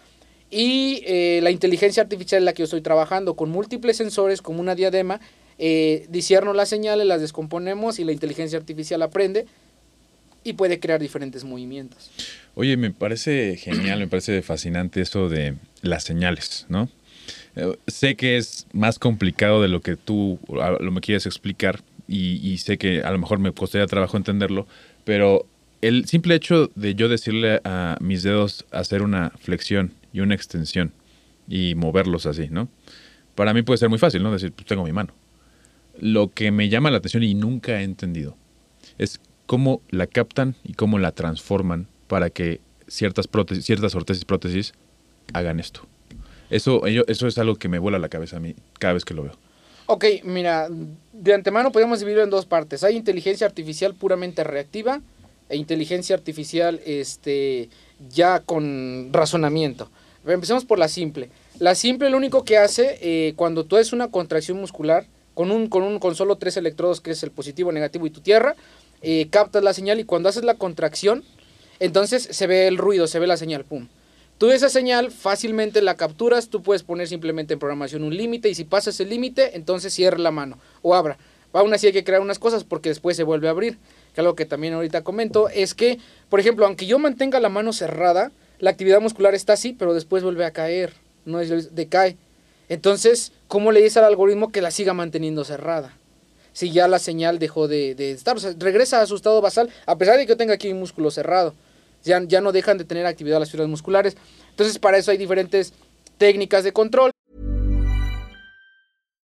Y eh, la inteligencia artificial en la que yo estoy trabajando, con múltiples sensores, como una diadema, eh, disierno las señales, las descomponemos y la inteligencia artificial aprende y puede crear diferentes movimientos. Oye, me parece genial, me parece fascinante eso de las señales, ¿no? Eh, sé que es más complicado de lo que tú lo me quieres explicar y, sé que a lo mejor me costaría trabajo entenderlo, pero el simple hecho de yo decirle a mis dedos hacer una flexión y una extensión y moverlos así, ¿no? Para mí puede ser muy fácil, ¿no? Decir, pues tengo mi mano. Lo que me llama la atención y nunca he entendido es cómo la captan y cómo la transforman para que ciertas prótesis, ciertas ortesis prótesis hagan esto. Eso, eso es algo que me vuela la cabeza a mí cada vez que lo veo. Ok, mira, de antemano podemos dividirlo en dos partes. Hay inteligencia artificial puramente reactiva e inteligencia artificial este, ya con razonamiento. Empecemos por la simple. La simple lo único que hace eh, cuando tú haces una contracción muscular con, un, con, un, con solo tres electrodos, que es el positivo, negativo y tu tierra, eh, captas la señal y cuando haces la contracción, entonces se ve el ruido, se ve la señal, pum. Tú esa señal fácilmente la capturas, tú puedes poner simplemente en programación un límite y si pasas el límite, entonces cierra la mano o abra. Aún así hay que crear unas cosas porque después se vuelve a abrir. Que algo que también ahorita comento es que, por ejemplo, aunque yo mantenga la mano cerrada, la actividad muscular está así, pero después vuelve a caer, no es decae. Entonces, ¿cómo le dices al algoritmo que la siga manteniendo cerrada? Si ya la señal dejó de, de estar, o sea, regresa a su estado basal, a pesar de que yo tenga aquí un músculo cerrado ya, ya no dejan de tener actividad las fibras musculares. Entonces, para eso hay diferentes técnicas de control.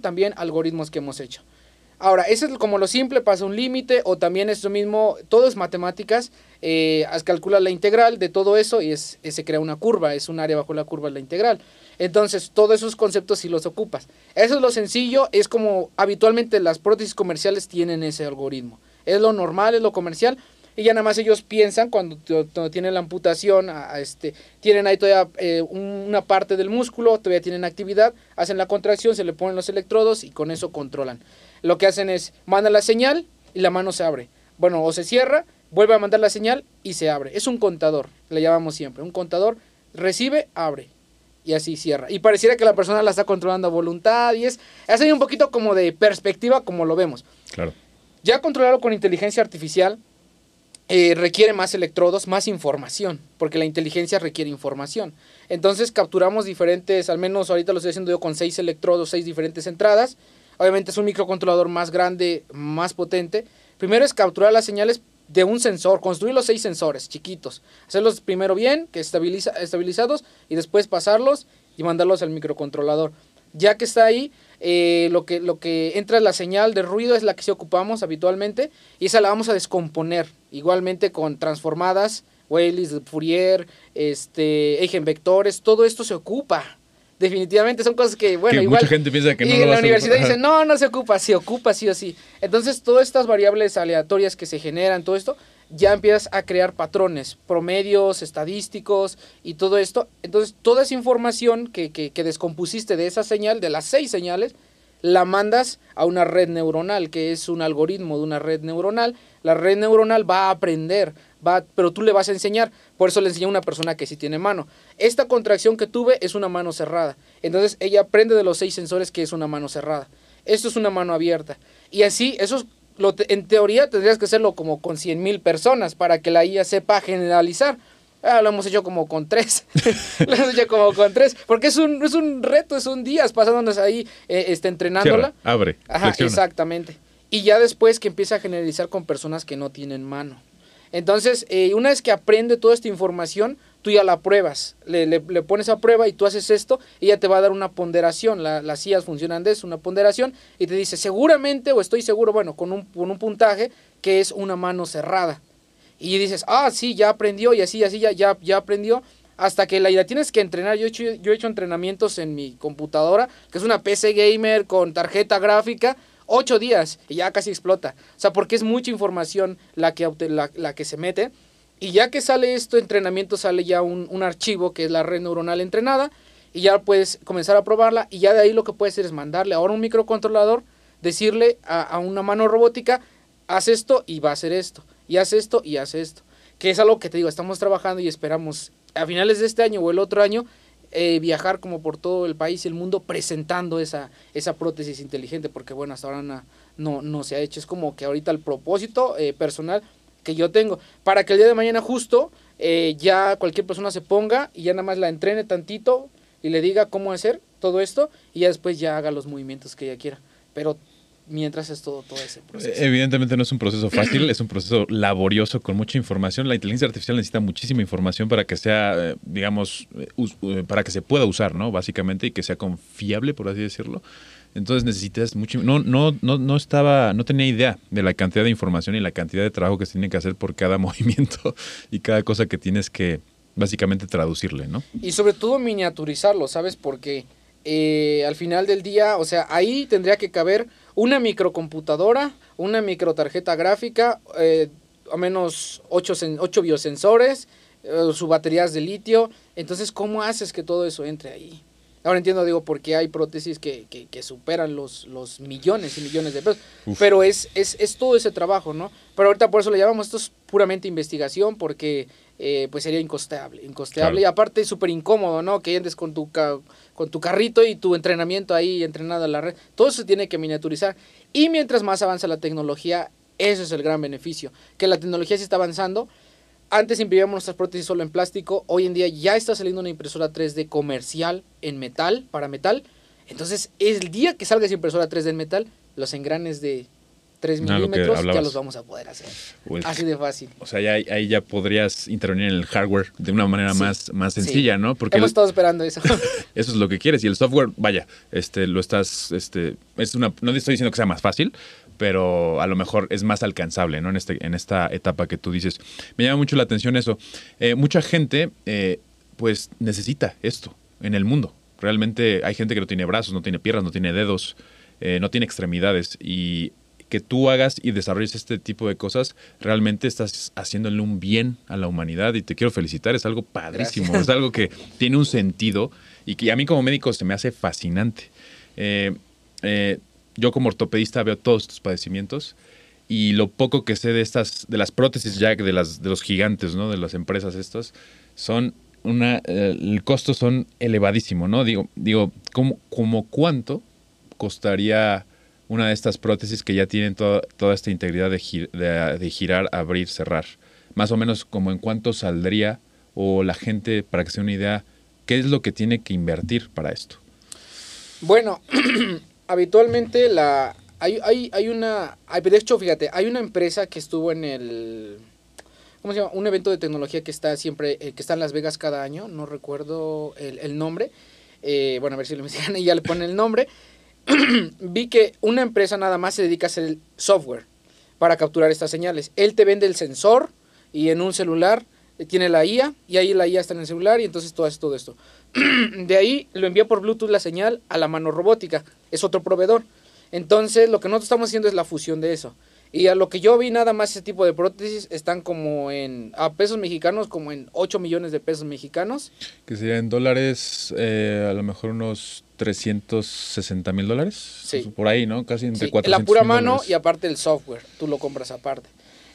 También algoritmos que hemos hecho. Ahora, eso es como lo simple, pasa un límite o también es lo mismo, todo es matemáticas, eh, calcula la integral de todo eso y es, se crea una curva, es un área bajo la curva la integral. Entonces, todos esos conceptos si los ocupas. Eso es lo sencillo, es como habitualmente las prótesis comerciales tienen ese algoritmo. Es lo normal, es lo comercial, y ya nada más ellos piensan cuando, tienen la amputación, a, este, tienen ahí todavía eh, una parte del músculo, todavía tienen actividad, hacen la contracción, se le ponen los electrodos y con eso controlan. Lo que hacen es, mandan la señal y la mano se abre. Bueno, o se cierra, vuelve a mandar la señal y se abre. Es un contador, le llamamos siempre. Un contador recibe, abre y así cierra. Y pareciera que la persona la está controlando a voluntad y es, es ahí un poquito como de perspectiva como lo vemos. Claro. Ya controlarlo con inteligencia artificial eh, requiere más electrodos, más información, porque la inteligencia requiere información. Entonces capturamos diferentes, al menos ahorita lo estoy haciendo yo con seis electrodos, seis diferentes entradas. Obviamente es un microcontrolador más grande, más potente. Primero es capturar las señales de un sensor, construir los seis sensores chiquitos, hacerlos primero bien, que estabiliza, estabilizados, y después pasarlos y mandarlos al microcontrolador. Ya que está ahí, eh, lo, que, lo que entra la señal de ruido es la que sí ocupamos habitualmente y esa la vamos a descomponer igualmente con transformadas, Waylis, Fourier, este, vectores, todo esto se ocupa. Definitivamente son cosas que, bueno, igual. Mucha gente piensa que no. Y en la universidad dicen, no, no se ocupa, se ocupa sí o sí. Entonces, todas estas variables aleatorias que se generan, todo esto, ya empiezas a crear patrones, promedios, estadísticos y todo esto. Entonces, toda esa información que, que, descompusiste de esa señal, de las seis señales, la mandas a una red neuronal, que es un algoritmo de una red neuronal. La red neuronal va a aprender, va, pero tú le vas a enseñar. Por eso le enseñé a una persona que sí tiene mano. Esta contracción que tuve es una mano cerrada. Entonces, ella aprende de los seis sensores que es una mano cerrada. Esto es una mano abierta. Y así, esos en teoría tendrías que hacerlo como con 100 mil personas para que la IA sepa generalizar. Ah, lo hemos hecho como con tres. lo hemos hecho como con tres. Porque es un, es un reto, es un día pasándonos ahí eh, este, entrenándola. abre. Ajá, exactamente. Y ya después que empieza a generalizar con personas que no tienen mano. Entonces, eh, una vez que aprende toda esta información, tú ya la pruebas, le, le, pones a prueba y tú haces esto, ella te va a dar una ponderación, la, las IAs funcionan de eso, una ponderación, y te dice seguramente o estoy seguro, bueno, con un, con un puntaje que es una mano cerrada. Y dices, ah, sí, ya aprendió, y así, así, ya, ya, ya aprendió, hasta que la, la tienes que entrenar. Yo he, hecho, yo he hecho entrenamientos en mi computadora, que es una PC gamer con tarjeta gráfica, ocho días, y ya casi explota. O sea, porque es mucha información la que, la, la que se mete. Y ya que sale esto, entrenamiento, sale ya un, un, archivo que es la red neuronal entrenada y ya puedes comenzar a probarla y ya de ahí lo que puedes hacer es mandarle ahora un microcontrolador, decirle a, a, una mano robótica, haz esto y va a hacer esto, y haz esto y haz esto. Que es algo que te digo, estamos trabajando y esperamos a finales de este año o el otro año eh, viajar como por todo el país y el mundo presentando esa, esa prótesis inteligente, porque bueno, hasta ahora no, no, no se ha hecho. Es como que ahorita el propósito eh, personal que yo tengo, para que el día de mañana justo eh, ya cualquier persona se ponga y ya nada más la entrene tantito y le diga cómo hacer todo esto y ya después ya haga los movimientos que ella quiera. Pero mientras es todo, todo ese proceso. Evidentemente no es un proceso fácil, es un proceso laborioso con mucha información. La inteligencia artificial necesita muchísima información para que sea, eh, digamos, eh, para que se pueda usar, ¿no? Básicamente, y que sea confiable, por así decirlo. Entonces necesitas mucho. No, no, no, no estaba, no tenía idea de la cantidad de información y la cantidad de trabajo que se tiene que hacer por cada movimiento y cada cosa que tienes que básicamente traducirle, ¿no? Y sobre todo miniaturizarlo, ¿sabes? Porque eh, al final del día, o sea, ahí tendría que caber una microcomputadora, una microtarjeta gráfica, eh, a menos 8, ocho biosensores, eh, sus baterías de litio. Entonces, ¿cómo haces que todo eso entre ahí? Ahora entiendo, digo, por qué hay prótesis que, que, que, superan los, los millones y millones de pesos. Pero es, es, es, todo ese trabajo, ¿no? Pero ahorita por eso le llamamos, esto es puramente investigación, porque eh, pues sería incosteable. Incosteable claro. y aparte súper incómodo, ¿no? Que andes con tu, con tu carrito y tu entrenamiento ahí entrenado en la red. Todo eso se tiene que miniaturizar. Y mientras más avanza la tecnología, eso es el gran beneficio. Que la tecnología sí está avanzando antes imprimíamos nuestras prótesis solo en plástico, hoy en día ya está saliendo una impresora 3D comercial en metal, para metal. Entonces, el día que salga esa impresora 3D en metal, los engranes de 3 No, lo que milímetros ya hablabas. los vamos a poder hacer. Así de fácil. O sea, ya, ahí ya podrías intervenir en el hardware de una manera Sí. más, más Sí. sencilla, ¿no? Porque Hemos el- estado esperando eso. eso es lo que quieres. Y el software, vaya, este, lo estás, este, es una, no estoy diciendo que sea más fácil, pero a lo mejor es más alcanzable, ¿no? En, este, en esta etapa que tú dices. Me llama mucho la atención eso. Eh, mucha gente, eh, pues, necesita esto en el mundo. Realmente hay gente que no tiene brazos, no tiene piernas, no tiene dedos, eh, no tiene extremidades. Y que tú hagas y desarrolles este tipo de cosas, realmente estás haciéndole un bien a la humanidad y te quiero felicitar, es algo padrísimo, Gracias. es algo que tiene un sentido y que a mí como médico se me hace fascinante. Eh, eh, yo como ortopedista veo todos estos padecimientos y lo poco que sé de estas, de las prótesis ya de las de los gigantes, ¿no? De las empresas estas, son una, eh, el costo son elevadísimo, ¿no? Digo, digo, ¿cómo, como cuánto costaría una de estas prótesis que ya tienen toda, toda esta integridad de, de- girar, abrir, cerrar? Más o menos como en cuánto saldría o la gente, para que se dé una idea, ¿qué es lo que tiene que invertir para esto? Bueno, habitualmente la hay, hay, hay una, hay- de hecho, fíjate, hay una empresa que estuvo en el, ¿cómo se llama? Un evento de tecnología que está siempre, eh, que está en Las Vegas cada año, no recuerdo el, nombre, Eh, bueno, a ver si lo investigan y ya le ponen el nombre, vi que una empresa nada más se dedica a hacer el software para capturar estas señales. Él te vende el sensor y en un celular eh, tiene la IA y ahí la IA está en el celular y entonces todo hace todo esto. de ahí lo envía por Bluetooth la señal a la mano robótica. Es otro proveedor. Entonces lo que nosotros estamos haciendo es la fusión de eso. Y a lo que yo vi nada más ese tipo de prótesis están como en, a pesos mexicanos, como en 8 millones de pesos mexicanos. Que serían dólares, eh, a lo mejor unos 360 mil dólares. Sí. Por ahí, ¿no? Casi entre Sí, 400 la pura mano dólares. y aparte el software, tú lo compras aparte.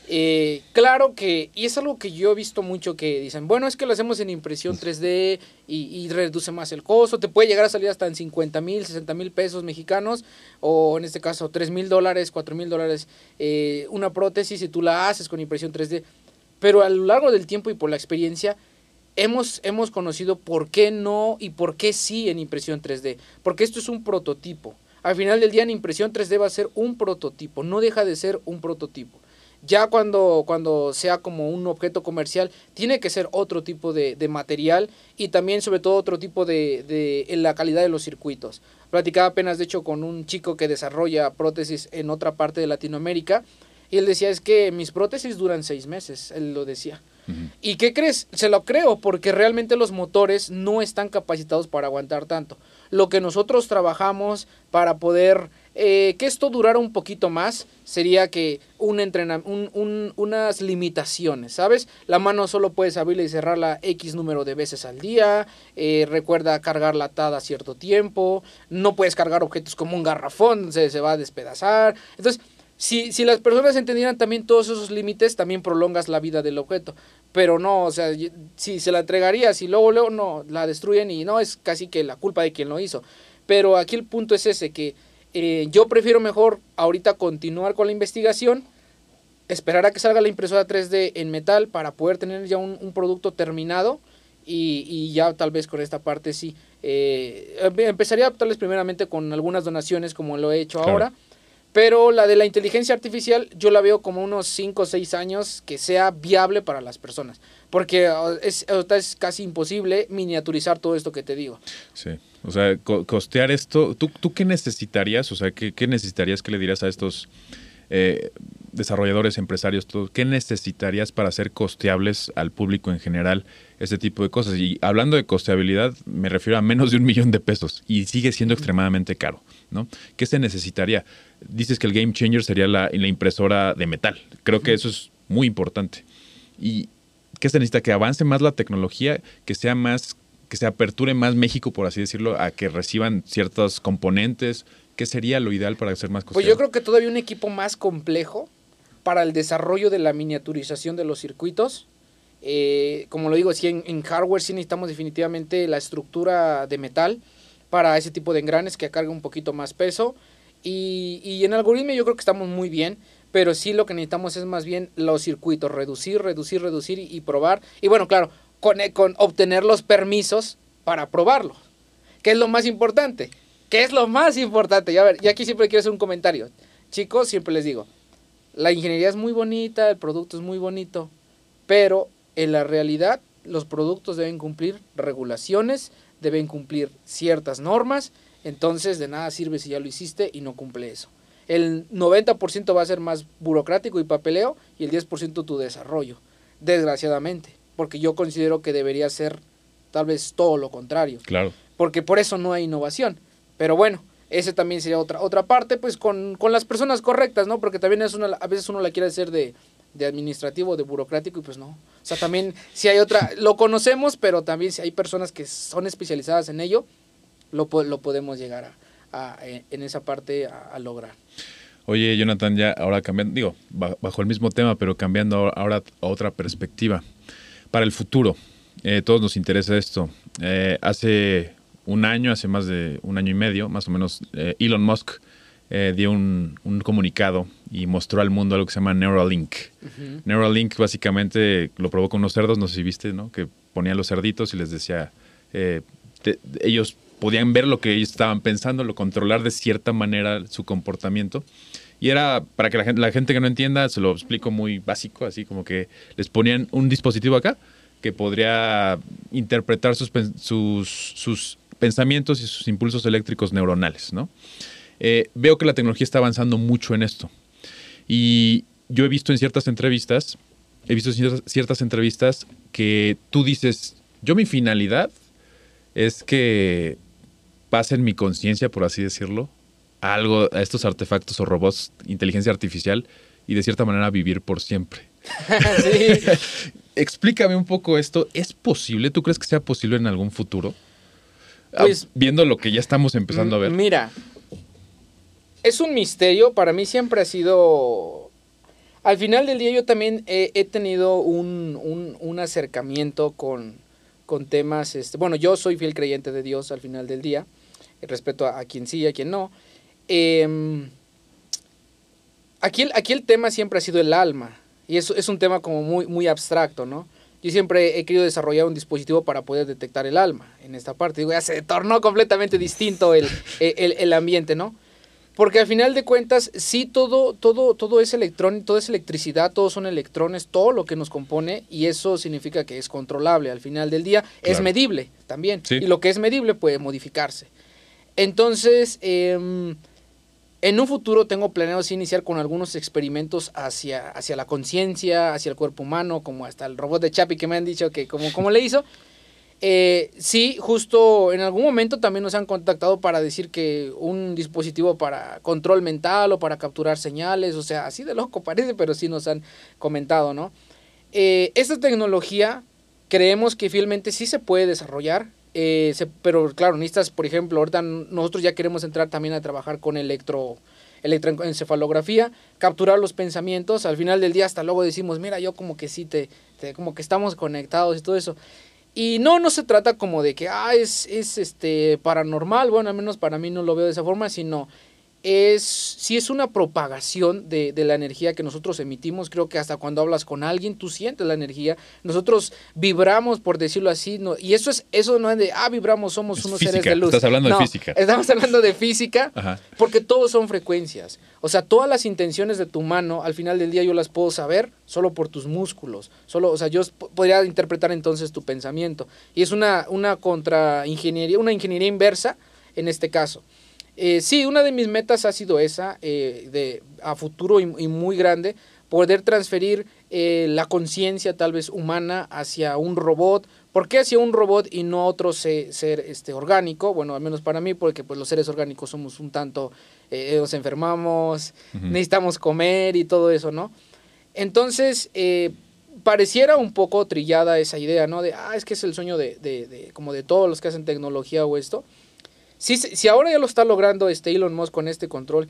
Eh, claro que, y es algo que yo he visto mucho que dicen, bueno, es que lo hacemos en impresión 3D y, y reduce más el costo, te puede llegar a salir hasta en 50 mil, 60 mil pesos mexicanos, o en este caso 3 mil dólares, 4 mil dólares, eh, una prótesis y tú la haces con impresión 3D. Pero a lo largo del tiempo y por la experiencia, hemos, hemos conocido por qué no y por qué sí en impresión 3D. Porque esto es un prototipo. Al final del día en impresión 3D va a ser un prototipo, no deja de ser un prototipo. Ya cuando, cuando sea como un objeto comercial, tiene que ser otro tipo de, de material y también sobre todo otro tipo de, de en la calidad de los circuitos. Platicaba apenas de hecho con un chico que desarrolla prótesis en otra parte de Latinoamérica y él decía es que mis prótesis duran seis meses, él lo decía. ¿Y qué crees? Se lo creo, porque realmente los motores no están capacitados para aguantar tanto. Lo que nosotros trabajamos para poder eh, que esto durara un poquito más sería que un un, un- unas limitaciones, ¿sabes? La mano solo puedes abrirla y cerrarla X número de veces al día, eh, recuerda cargar la atada a cierto tiempo, no puedes cargar objetos como un garrafón, se, se va a despedazar. Entonces, si, si las personas entendieran también todos esos límites, también prolongas la vida del objeto. Pero no, o sea, si se la entregarías y luego, luego no, la destruyen y no, es casi que la culpa de quien lo hizo. Pero aquí el punto es ese, que eh, yo prefiero mejor ahorita continuar con la investigación, esperar a que salga la impresora 3D en metal para poder tener ya un, un producto terminado y, y ya tal vez con esta parte sí. eh, empe- empezaría tal vez primeramente con algunas donaciones como lo he hecho Claro. ahora. Pero la de la inteligencia artificial yo la veo como unos 5 o 6 años que sea viable para las personas. Porque ah, es, es casi imposible miniaturizar todo esto que te digo. Sí. O sea, co- costear esto, ¿tú, ¿tú qué necesitarías? O sea, ¿qué, qué necesitarías que le dirías a estos eh, desarrolladores, empresarios, todo? ¿Qué necesitarías para hacer costeables al público en general este tipo de cosas? Y hablando de costeabilidad, me refiero a menos de un millón de pesos y sigue siendo extremadamente caro, ¿no? ¿Qué se necesitaría? Dices que el game changer sería la, la impresora de metal. Creo que eso es muy importante. ¿Y qué se necesita? Que avance más la tecnología, que sea más que se aperture más México, por así decirlo, a que reciban ciertos componentes. ¿Qué sería lo ideal para hacer más cosas? Pues yo creo que todavía un equipo más complejo para el desarrollo de la miniaturización de los circuitos. Eh, como lo digo, sí, en, en hardware sí necesitamos definitivamente la estructura de metal para ese tipo de engranes que cargue un poquito más peso. Y, y en algoritmo yo creo que estamos muy bien, pero sí lo que necesitamos es más bien los circuitos, reducir, reducir, reducir y, y probar. Y bueno, claro, con, eh, con obtener los permisos para probarlo, que es lo más importante. ¿Qué es lo más importante? Y a ver, y aquí siempre quiero hacer un comentario. Chicos, siempre les digo, la ingeniería es muy bonita, el producto es muy bonito, pero en la realidad los productos deben cumplir regulaciones, deben cumplir ciertas normas, entonces de nada sirve si ya lo hiciste y no cumple eso. El 90% va a ser más burocrático y papeleo y el 10% tu desarrollo, desgraciadamente, porque yo considero que debería ser tal vez todo lo contrario Claro. porque por eso no hay innovación. Pero bueno, ese también sería otra otra parte, pues con, con las personas correctas, ¿no? Porque también es una, a veces uno la quiere hacer de, de administrativo, de burocrático, y pues no. O sea, también si hay otra, lo conocemos, pero también si hay personas que son especializadas en ello, lo, lo podemos llegar a, a- en en esa parte a, a lograr. Oye, Jonathan, ya ahora cambiando, digo, ba- bajo el mismo tema, pero cambiando ahora a otra perspectiva. Para el futuro, eh, todos nos interesa esto. Eh, hace un año, hace más de un año y medio, más o menos, eh, Elon Musk eh, dio un, un comunicado y mostró al mundo algo que se llama Neuralink. Neuralink básicamente lo probó con unos cerdos, no sé si viste, ¿no? Que ponía los cerditos y les decía, eh, te- ellos podían ver lo que ellos estaban pensando, lo controlar de cierta manera su comportamiento. Y era, para que la gente, que no entienda, se lo explico muy básico, así como que les ponían un dispositivo acá que podría interpretar sus, sus, sus pensamientos y sus impulsos eléctricos neuronales, ¿no? Eh, veo que la tecnología está avanzando mucho en esto. Y yo he visto en ciertas entrevistas, he visto ciertas, ciertas entrevistas que tú dices, yo mi finalidad es que pasen mi conciencia, por así decirlo, a algo, a estos artefactos o robots, inteligencia artificial, y de cierta manera vivir por siempre. Sí. Explícame un poco esto. ¿Es posible? ¿Tú crees que sea posible en algún futuro? Ah, Pues- Viendo lo que ya estamos empezando a ver. Mira, es un misterio. Para mí siempre ha sido. Al final del día, yo también he, he tenido un, un- un acercamiento con, con temas. Este, bueno, yo soy fiel creyente de Dios al final del día. Respeto a, a quien sí y a quien no. Em, aquí, el, aquí el tema siempre ha sido el alma. Y eso es un tema como muy, muy abstracto, ¿no? Yo siempre he querido desarrollar un dispositivo para poder detectar el alma en esta parte. Digo, ya se tornó completamente distinto el, el, el ambiente, ¿no? Porque al final de cuentas, sí, todo, todo, todo es electrón, todo es electricidad, todos son electrones, todo lo que nos compone, y eso significa que es controlable. Al final del día, es medible también. Sí. Y lo que es medible puede modificarse. Entonces, em, en un futuro tengo planeado iniciar con algunos experimentos hacia, hacia la conciencia, hacia el cuerpo humano, como hasta el robot de Chapi que me han dicho que como, como le hizo. Eh, sí, justo en algún momento también nos han contactado para decir que un dispositivo para control mental o para capturar señales, o sea, así de loco parece, pero sí nos han comentado, ¿no? Eh, esta tecnología creemos que fielmente sí se puede desarrollar, eh, pero claro, necesitas, por ejemplo, ahorita nosotros ya queremos entrar también a trabajar con electro electroencefalografía, capturar los pensamientos, al final del día hasta luego decimos, mira, yo como que sí te, te- como que estamos conectados y todo eso. Y no, no se trata como de que, ah, es, es este paranormal, bueno, al menos para mí no lo veo de esa forma, sino es, si es una propagación de, de la energía que nosotros emitimos, creo que hasta cuando hablas con alguien, tú sientes la energía, nosotros vibramos, por decirlo así, no, y eso es, eso no es de, ah, vibramos, somos Es unos física, seres de luz. estás hablando de física. Estamos hablando de física, Ajá. porque todos son frecuencias. O sea, todas las intenciones de tu mano, al final del día yo las puedo saber solo por tus músculos. Solo, o sea, yo podría interpretar entonces tu pensamiento. Y es una, una contra ingeniería, una ingeniería inversa en este caso. Eh, sí, una de mis metas ha sido esa, eh, de, a futuro y, y muy grande, poder transferir eh, la conciencia tal vez humana hacia un robot. ¿Por qué hacia un robot y no a otro se- ser este, orgánico? Bueno, al menos para mí, porque pues, los seres orgánicos somos un tanto, eh, nos enfermamos, necesitamos comer y todo eso, ¿no? Entonces, pareciera un poco trillada esa idea, ¿no? De, ah, es que es el sueño de, de- de- como de todos los que hacen tecnología o esto. Si, si ahora ya lo está logrando este Elon Musk con este control,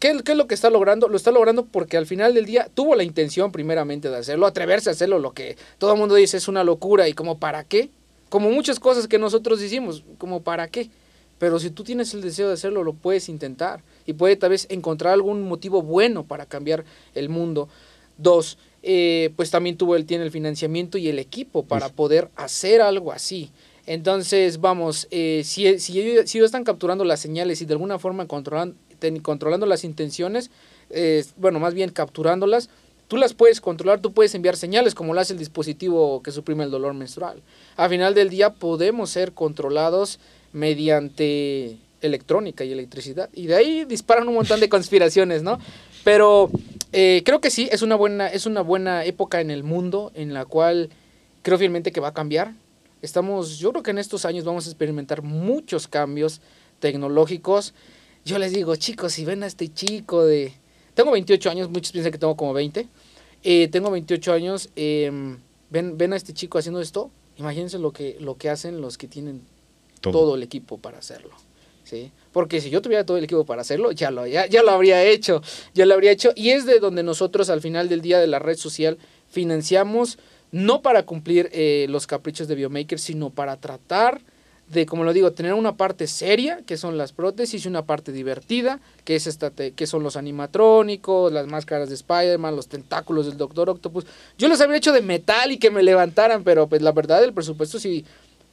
¿qué, qué es lo que está logrando? Lo está logrando porque al final del día tuvo la intención primeramente de hacerlo, atreverse a hacerlo, lo que todo el mundo dice es una locura y como para qué, como muchas cosas que nosotros hicimos, como para qué. Pero si tú tienes el deseo de hacerlo, lo puedes intentar y puede tal vez encontrar algún motivo bueno para cambiar el mundo. Dos, eh, pues también tuvo él tiene el financiamiento y el equipo para poder hacer algo así. Entonces, vamos, eh, si, si, ellos, si ellos están capturando las señales y de alguna forma controlan, ten- controlando las intenciones, eh, bueno, más bien capturándolas, tú las puedes controlar, tú puedes enviar señales como lo hace el dispositivo que suprime el dolor menstrual. Al final del día podemos ser controlados mediante electrónica y electricidad. Y de ahí disparan un montón de conspiraciones, ¿no? Pero eh, creo que sí, es una, buena, es una buena época en el mundo en la cual creo fielmente que va a cambiar. Estamos, yo creo que en estos años vamos a experimentar muchos cambios tecnológicos. Yo les digo, chicos, si ven a este chico de... Tengo 28 años, muchos piensan que tengo como 20. Eh, tengo 28 años, em, ven, ven a este chico haciendo esto. Imagínense lo que, lo que hacen los que tienen todo, el equipo para hacerlo. ¿sí? Porque si yo tuviera todo el equipo para hacerlo, ya lo, ya, ya lo habría hecho. Ya lo habría hecho. Y es de donde nosotros al final del día de la red social financiamos, no para cumplir eh, los caprichos de Biomaker, sino para tratar de, como lo digo, tener una parte seria, que son las prótesis, y una parte divertida, que, es esta te- que son los animatrónicos, las máscaras de Spider-Man, los tentáculos del Doctor Octopus. Yo los habría hecho de metal y que me levantaran, pero pues la verdad el presupuesto sí,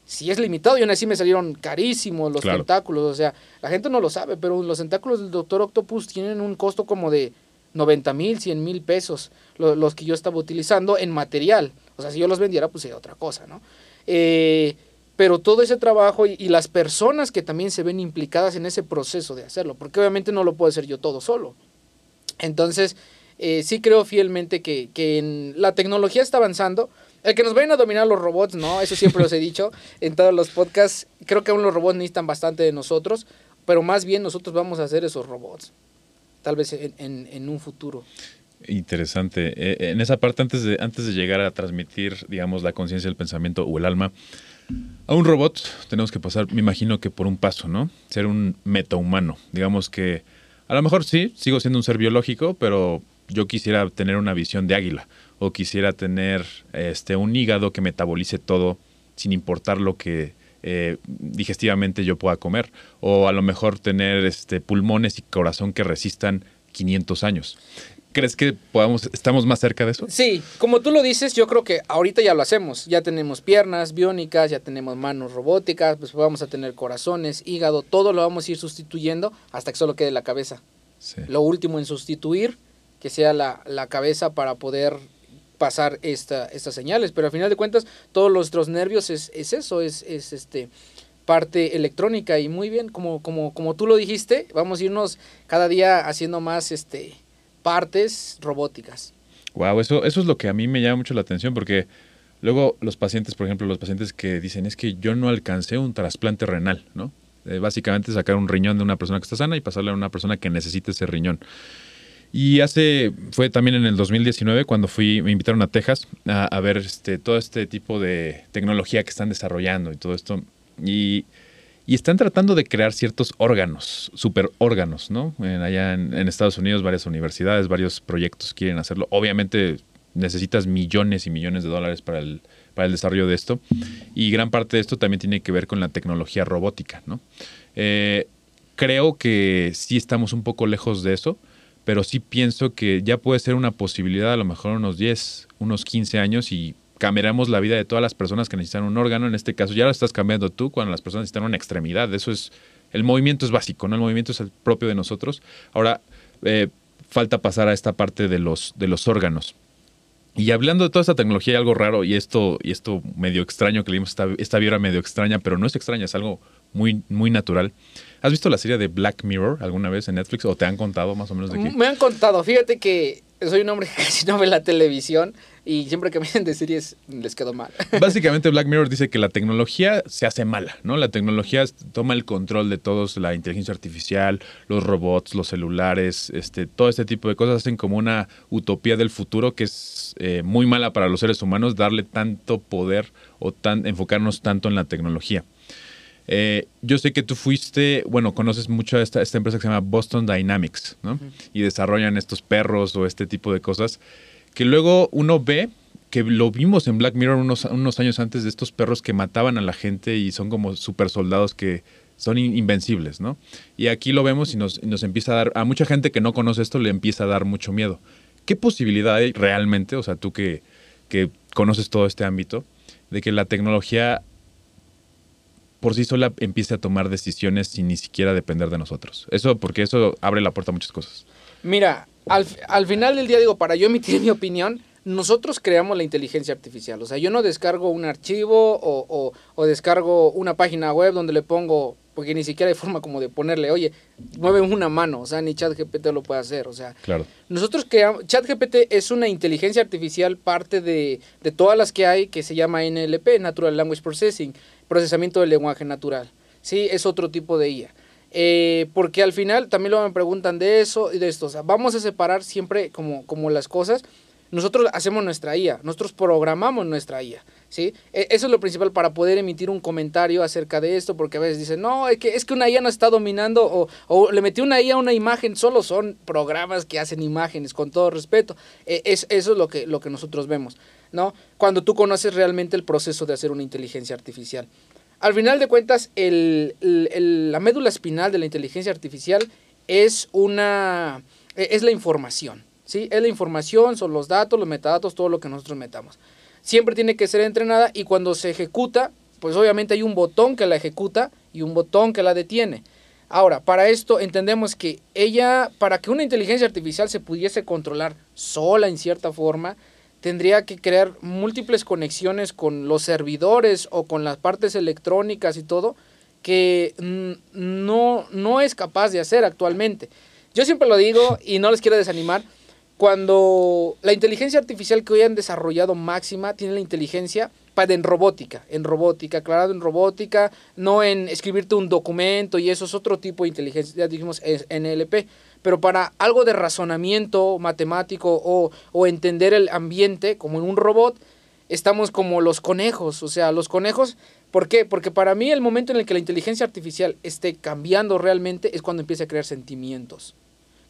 sí es limitado y aún así me salieron carísimos los Claro. tentáculos. O sea, la gente no lo sabe, pero los tentáculos del Doctor Octopus tienen un costo como de 90 mil, 100 mil pesos, lo- los que yo estaba utilizando en material. O sea, si yo los vendiera, pues sería otra cosa, ¿no? Eh, pero todo ese trabajo y, las personas que también se ven implicadas en ese proceso de hacerlo, porque obviamente no lo puedo hacer yo todo solo. Entonces, eh, sí creo fielmente que, que en, la tecnología está avanzando. El que nos vayan a dominar los robots, ¿no? Eso siempre los he dicho en todos los podcasts. Creo que aún los robots necesitan bastante de nosotros, pero más bien nosotros vamos a hacer esos robots. Tal vez en, en, en un futuro. Interesante. Eh, en esa parte, antes de, antes de llegar a transmitir, digamos, la conciencia, el pensamiento o el alma, a un robot tenemos que pasar, me imagino que por un paso, ¿no? Ser un metahumano. Digamos que a lo mejor sí, sigo siendo un ser biológico, pero yo quisiera tener una visión de águila o quisiera tener este un hígado que metabolice todo sin importar lo que eh, digestivamente yo pueda comer o a lo mejor tener este pulmones y corazón que resistan 500 años. ¿Crees que podamos, estamos más cerca de eso? Sí, como tú lo dices, yo creo que ahorita ya lo hacemos. Ya tenemos piernas biónicas, ya tenemos manos robóticas, pues vamos a tener corazones, hígado, todo lo vamos a ir sustituyendo hasta que solo quede la cabeza. Lo último en sustituir, que sea la, cabeza para poder pasar esta, estas señales. Pero al final de cuentas, todos nuestros nervios es, es eso, es, es este parte electrónica y muy bien, como, como, como tú lo dijiste, vamos a irnos cada día haciendo más este partes robóticas. Wow, eso, eso es lo que a mí me llama mucho la atención porque luego los pacientes, por ejemplo, los pacientes que dicen es que yo no alcancé un trasplante renal, ¿no? Eh, básicamente sacar un riñón de una persona que está sana y pasarle a una persona que necesita ese riñón. Y hace, fue también en el 2019 cuando fui, me invitaron a Texas a, ver este, todo este tipo de tecnología que están desarrollando y todo esto. Y y están tratando de crear ciertos órganos, superórganos, ¿no? allá en, Estados Unidos varias universidades, varios proyectos quieren hacerlo. Obviamente necesitas millones y millones de dólares para el, para el desarrollo de esto y gran parte de esto también tiene que ver con la tecnología robótica, ¿no? Eh, creo que sí estamos un poco lejos de eso, pero sí pienso que ya puede ser una posibilidad a lo mejor unos 10, unos 15 años y cambiaremos la vida de todas las personas que necesitan un órgano. En este caso, ya lo estás cambiando tú cuando las personas necesitan una extremidad. Eso es, el movimiento es básico, ¿no? El movimiento es el propio de nosotros. Ahora, eh, falta pasar a esta parte de los, de los órganos. Y hablando de toda esta tecnología, hay algo raro y esto, y esto medio extraño que leímos, esta, esta vibra medio extraña, pero no es extraña, es algo muy, muy natural. ¿Has visto la serie de Black Mirror alguna vez en Netflix o te han contado más o menos de qué? Me han contado, fíjate que soy un hombre que casi no ve la televisión y siempre que dicen de series les quedo mal. Básicamente Black Mirror dice que la tecnología se hace mala, ¿no? La tecnología toma el control de todos, la inteligencia artificial, los robots, los celulares, este, todo este tipo de cosas hacen como una utopía del futuro que es eh, muy mala para los seres humanos darle tanto poder o tan, enfocarnos tanto en la tecnología. Eh, yo sé que tú fuiste, bueno, conoces mucho a esta, esta empresa que se llama Boston Dynamics, ¿no? Y desarrollan estos perros o este tipo de cosas que luego uno ve que lo vimos en Black Mirror unos, unos años antes de estos perros que mataban a la gente y son como super soldados que son invencibles, ¿no? Y aquí lo vemos y nos, nos, empieza a dar, a mucha gente que no conoce esto le empieza a dar mucho miedo. ¿Qué posibilidad hay realmente, o sea, tú que, que conoces todo este ámbito, de que la tecnología por sí sola empiece a tomar decisiones sin ni siquiera depender de nosotros? Eso, porque eso abre la puerta a muchas cosas. Mira, al, final del día, digo, para yo emitir mi opinión, nosotros creamos la inteligencia artificial. O sea, yo no descargo un archivo o, o, descargo una página web donde le pongo, porque ni siquiera hay forma como de ponerle, oye, mueve una mano. O sea, ni ChatGPT lo puede hacer. O sea, claro. nosotros creamos, ChatGPT es una inteligencia artificial parte de, de todas las que hay que se llama NLP, Natural Language Processing, procesamiento del lenguaje natural. Sí, es otro tipo de IA. Eh, porque al final también lo me preguntan de eso y de esto. Vamos a separar siempre como, como las cosas. Nosotros hacemos nuestra IA, nosotros programamos nuestra IA, ¿sí? E, eso es lo principal para poder emitir un comentario acerca de esto, porque a veces dicen, no, es que, es que una IA no está dominando o, o le metí una IA a una imagen, solo son programas que hacen imágenes, con todo respeto. E, es, eso es lo que, lo que nosotros vemos, ¿no? Cuando tú conoces realmente el proceso de hacer una inteligencia artificial. Al final de cuentas, la médula espinal de la inteligencia artificial es una e, es la información, ¿sí? Es la información, son los datos, los metadatos, todo lo que nosotros metamos. Siempre tiene que ser entrenada y cuando se ejecuta, pues obviamente hay un botón que la ejecuta y un botón que la detiene. Ahora, para esto entendemos que ella, para que una inteligencia artificial se pudiese controlar sola en cierta forma, tendría que crear múltiples conexiones con los servidores o con las partes electrónicas y todo que no, no es capaz de hacer actualmente. Yo siempre lo digo y no les quiero desanimar, cuando la inteligencia artificial que hoy han desarrollado máxima tiene la inteligencia para en robótica, en robótica, aclarado en robótica, no en escribirte un documento y eso es otro tipo de inteligencia, ya dijimos es NLP, pero para algo de razonamiento matemático o, o entender el ambiente como en un robot, estamos como los conejos, o sea, los conejos, ¿por qué? Porque para mí el momento en el que la inteligencia artificial esté cambiando realmente es cuando empieza a crear sentimientos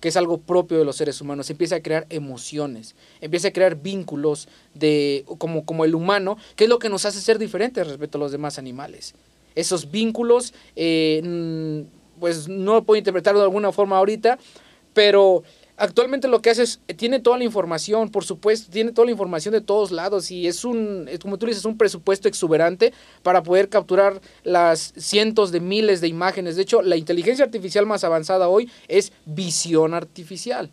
que es algo propio de los seres humanos, empieza a crear emociones, empieza a crear vínculos de, como, como el humano, que es lo que nos hace ser diferentes respecto a los demás animales. Esos vínculos, eh, pues no lo puedo interpretar de alguna forma ahorita, pero Actualmente lo que hace es, tiene toda la información, por supuesto, tiene toda la información de todos lados y es un, como tú dices, un presupuesto exuberante para poder capturar las cientos de miles de imágenes. De hecho, la inteligencia artificial más avanzada hoy es visión artificial.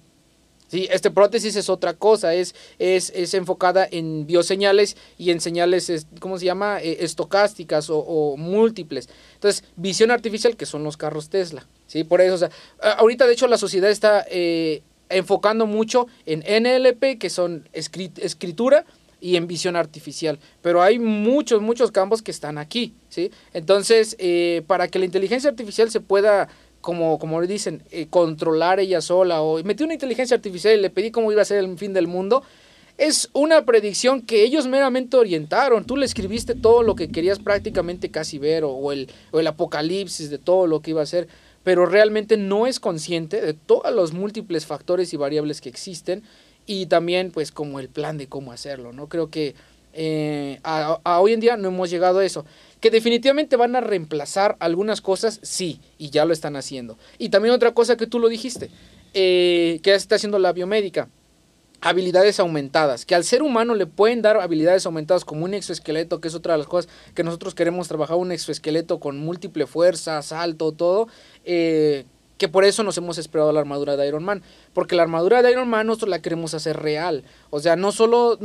Sí, este prótesis es otra cosa, es, es, es enfocada en bioseñales y en señales, ¿cómo se llama? Eh, estocásticas o, múltiples. Entonces, visión artificial, que son los carros Tesla. ¿Sí? Por eso, o sea, ahorita de hecho la sociedad está eh, enfocando mucho en NLP, que son escritura, y en visión artificial. Pero hay muchos, muchos campos que están aquí, ¿sí? Entonces, eh, para que la inteligencia artificial se pueda, como, como le dicen, eh, controlar ella sola, o metí una inteligencia artificial y le pedí cómo iba a ser el fin del mundo, es una predicción que ellos meramente orientaron. Tú le escribiste todo lo que querías prácticamente casi ver, o, el, o el apocalipsis de todo lo que iba a ser pero realmente no es consciente de todos los múltiples factores y variables que existen y también pues como el plan de cómo hacerlo, ¿no? Creo que eh, a, hoy en día no hemos llegado a eso. Que definitivamente van a reemplazar algunas cosas, sí, y ya lo están haciendo. Y también otra cosa que tú lo dijiste, eh, que está haciendo la biomédica habilidades aumentadas, que al ser humano le pueden dar habilidades aumentadas como un exoesqueleto, que es otra de las cosas que nosotros queremos trabajar, un exoesqueleto con múltiple fuerza, salto, todo, eh, que por eso nos hemos esperado la armadura de Iron Man, porque la armadura de Iron Man nosotros la queremos hacer real, o sea, no solo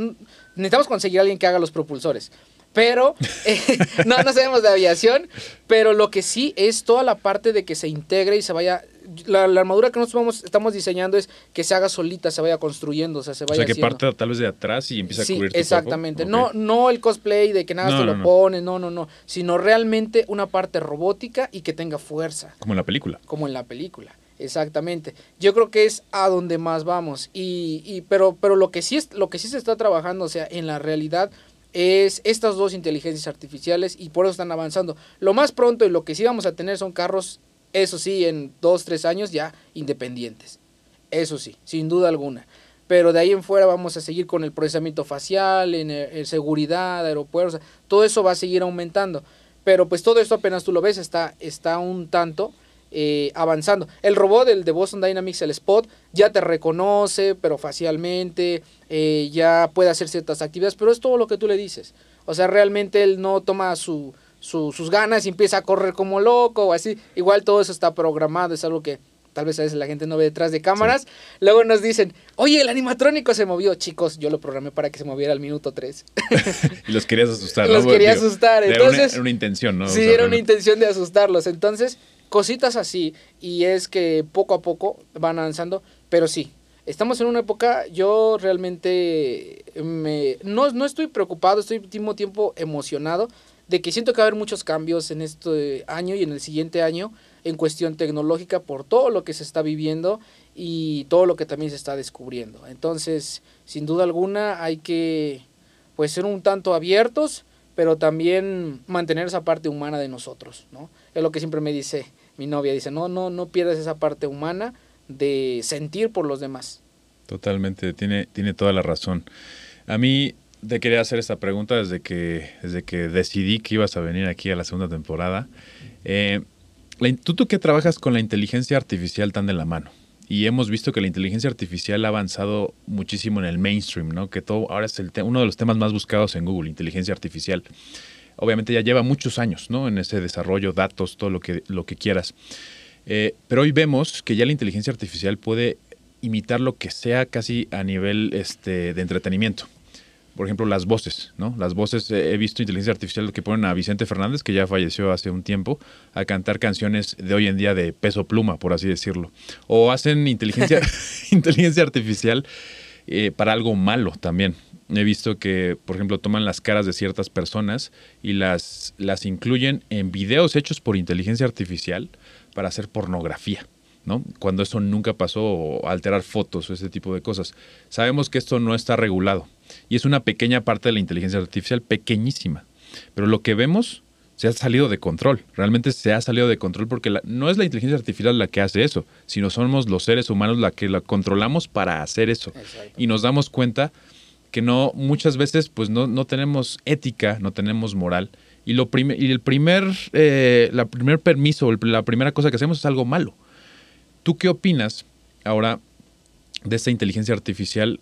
necesitamos conseguir a alguien que haga los propulsores, pero eh, no, no sabemos de aviación, pero lo que sí es toda la parte de que se integre y se vaya la, armadura que nosotros estamos diseñando es que se haga solita, se vaya construyendo, o sea, se vaya O sea, que parte tal vez de atrás y empieza a cubrir tu exactamente. No, no el cosplay de que nada se lo no. pone, no, no, no. Sino realmente una parte robótica y que tenga fuerza. Como en la película. Como en la película. Exactamente. Yo creo que es a donde más vamos. Y, y pero, pero lo que sí es, lo que sí se está trabajando, o sea, en la realidad, es estas dos inteligencias artificiales y por eso están avanzando. Lo más pronto y lo que sí vamos a tener son carros eso sí, en dos, tres años ya independientes. Eso sí, sin duda alguna. Pero de ahí en fuera vamos a seguir con el procesamiento facial, en, eh, seguridad, aeropuertos, todo eso va a seguir aumentando. Pero pues todo esto apenas tú lo ves, está, está un tanto eh, avanzando. El robot, el de Boston Dynamics, el Spot, ya te reconoce, pero facialmente, eh, ya puede hacer ciertas actividades, pero es todo lo que tú le dices. O sea, realmente él no toma su, sus ganas y empieza a correr como loco o así. Igual todo eso está programado, es algo que tal vez a veces la gente no ve detrás de cámaras. Luego nos dicen, oye, el animatrónico se movió. Chicos, yo lo programé para que se moviera al minuto 3. y los querías asustar, Los quería asustar. Entonces, era una, intención, ¿no? Sí, era una intención de asustarlos. Entonces, cositas así. Y es que poco a poco van avanzando. Pero sí, estamos en una época, yo realmente me, no, no estoy preocupado, estoy al mismo tiempo emocionado de que siento que va a haber muchos cambios en este año y en el siguiente año en cuestión tecnológica por todo lo que se está viviendo y todo lo que también se está descubriendo. Entonces, sin duda alguna hay que pues ser un tanto abiertos, pero también mantener esa parte humana de nosotros, ¿no? Es lo que siempre me dice mi novia, dice, "No, no no pierdas esa parte humana de sentir por los demás." Totalmente, tiene tiene toda la razón. A mí te quería hacer esta pregunta desde que, desde que decidí que ibas a venir aquí a la segunda temporada. Eh, ¿tú, ¿Tú qué trabajas con la inteligencia artificial tan de la mano? Y hemos visto que la inteligencia artificial ha avanzado muchísimo en el mainstream, ¿no? Que todo ahora es el uno de los temas más buscados en Google, inteligencia artificial. Obviamente ya lleva muchos años, ¿no? En ese desarrollo, datos, todo lo que, lo que quieras. Eh, pero hoy vemos que ya la inteligencia artificial puede imitar lo que sea casi a nivel este, de entretenimiento por ejemplo, las voces, ¿no? Las voces, eh, he visto inteligencia artificial que ponen a Vicente Fernández, que ya falleció hace un tiempo, a cantar canciones de hoy en día de peso pluma, por así decirlo. O hacen inteligencia, inteligencia artificial eh, para algo malo también. He visto que, por ejemplo, toman las caras de ciertas personas y las, las incluyen en videos hechos por inteligencia artificial para hacer pornografía. ¿no? Cuando eso nunca pasó, o alterar fotos o ese tipo de cosas. Sabemos que esto no está regulado y es una pequeña parte de la inteligencia artificial, pequeñísima. Pero lo que vemos se ha salido de control. Realmente se ha salido de control porque no es la inteligencia artificial la que hace eso, sino somos los seres humanos la que la controlamos para hacer eso. Y nos damos cuenta que no muchas veces pues no, no tenemos ética, no tenemos moral. Y, lo y el primer, eh, la primer permiso, la primera cosa que hacemos es algo malo. ¿Tú qué opinas ahora de esta inteligencia artificial?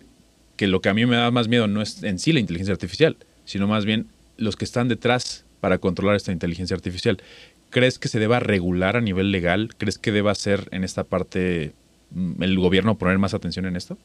Que lo que a mí me da más miedo no es en sí la inteligencia artificial, sino más bien los que están detrás para controlar esta inteligencia artificial. ¿Crees que se deba regular a nivel legal? ¿Crees que deba ser en esta parte mm, el gobierno poner más atención en esto?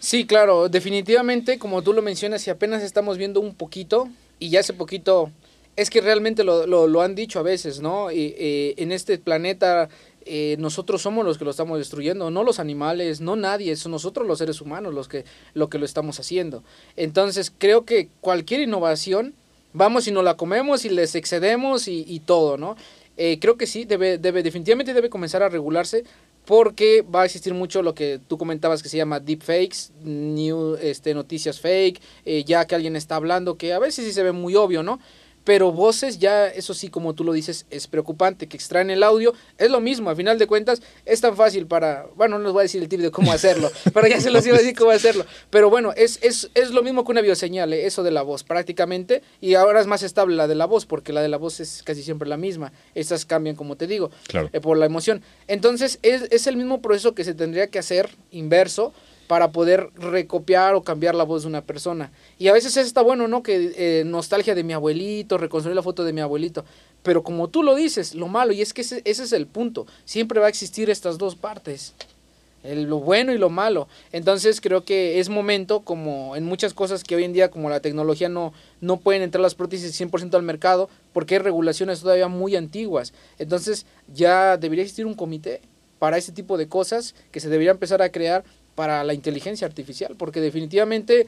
Sí, claro, definitivamente, como tú lo mencionas, y apenas estamos viendo un poquito, y ya hace poquito, es que realmente lo, lo, han dicho a veces, ¿no? Eh, en este planeta eh, nosotros somos los que lo estamos destruyendo, no los animales, no nadie, son nosotros los seres humanos los que lo, que lo estamos haciendo. Entonces creo que cualquier innovación, vamos y nos la comemos y les excedemos y, todo, ¿no? Eh, creo que sí, debe, debe, definitivamente debe comenzar a regularse porque va a existir mucho lo que tú comentabas que se llama deepfakes, new, este, noticias fake, eh, ya que alguien está hablando, que a veces sí se ve muy obvio, ¿no? Pero voces ya, eso sí, como tú lo dices, es preocupante, que extraen el audio, es lo mismo, a final de cuentas, es tan fácil para, bueno, no les voy a decir el tip de cómo hacerlo, pero ya se los iba a decir cómo hacerlo, pero bueno, es, es, es lo mismo que una bioseñal, ¿eh? eso de la voz, prácticamente, y ahora es más estable la de la voz, porque la de la voz es casi siempre la misma, estas cambian, como te digo, eh, por la emoción, entonces es, es el mismo proceso que se tendría que hacer inverso, para poder recopiar o cambiar la voz de una persona. Y a veces está bueno, ¿no? Que eh, nostalgia de mi abuelito, reconstruir la foto de mi abuelito. Pero como tú lo dices, lo malo, y es que ese, es el punto, siempre va a existir estas dos partes. El, lo bueno y lo malo. Entonces creo que es momento, como en muchas cosas que hoy en día, como la tecnología no, no pueden entrar las prótesis 100% al mercado, porque hay regulaciones todavía muy antiguas. Entonces ya debería existir un comité para ese tipo de cosas que se debería empezar a crear para la inteligencia artificial, porque definitivamente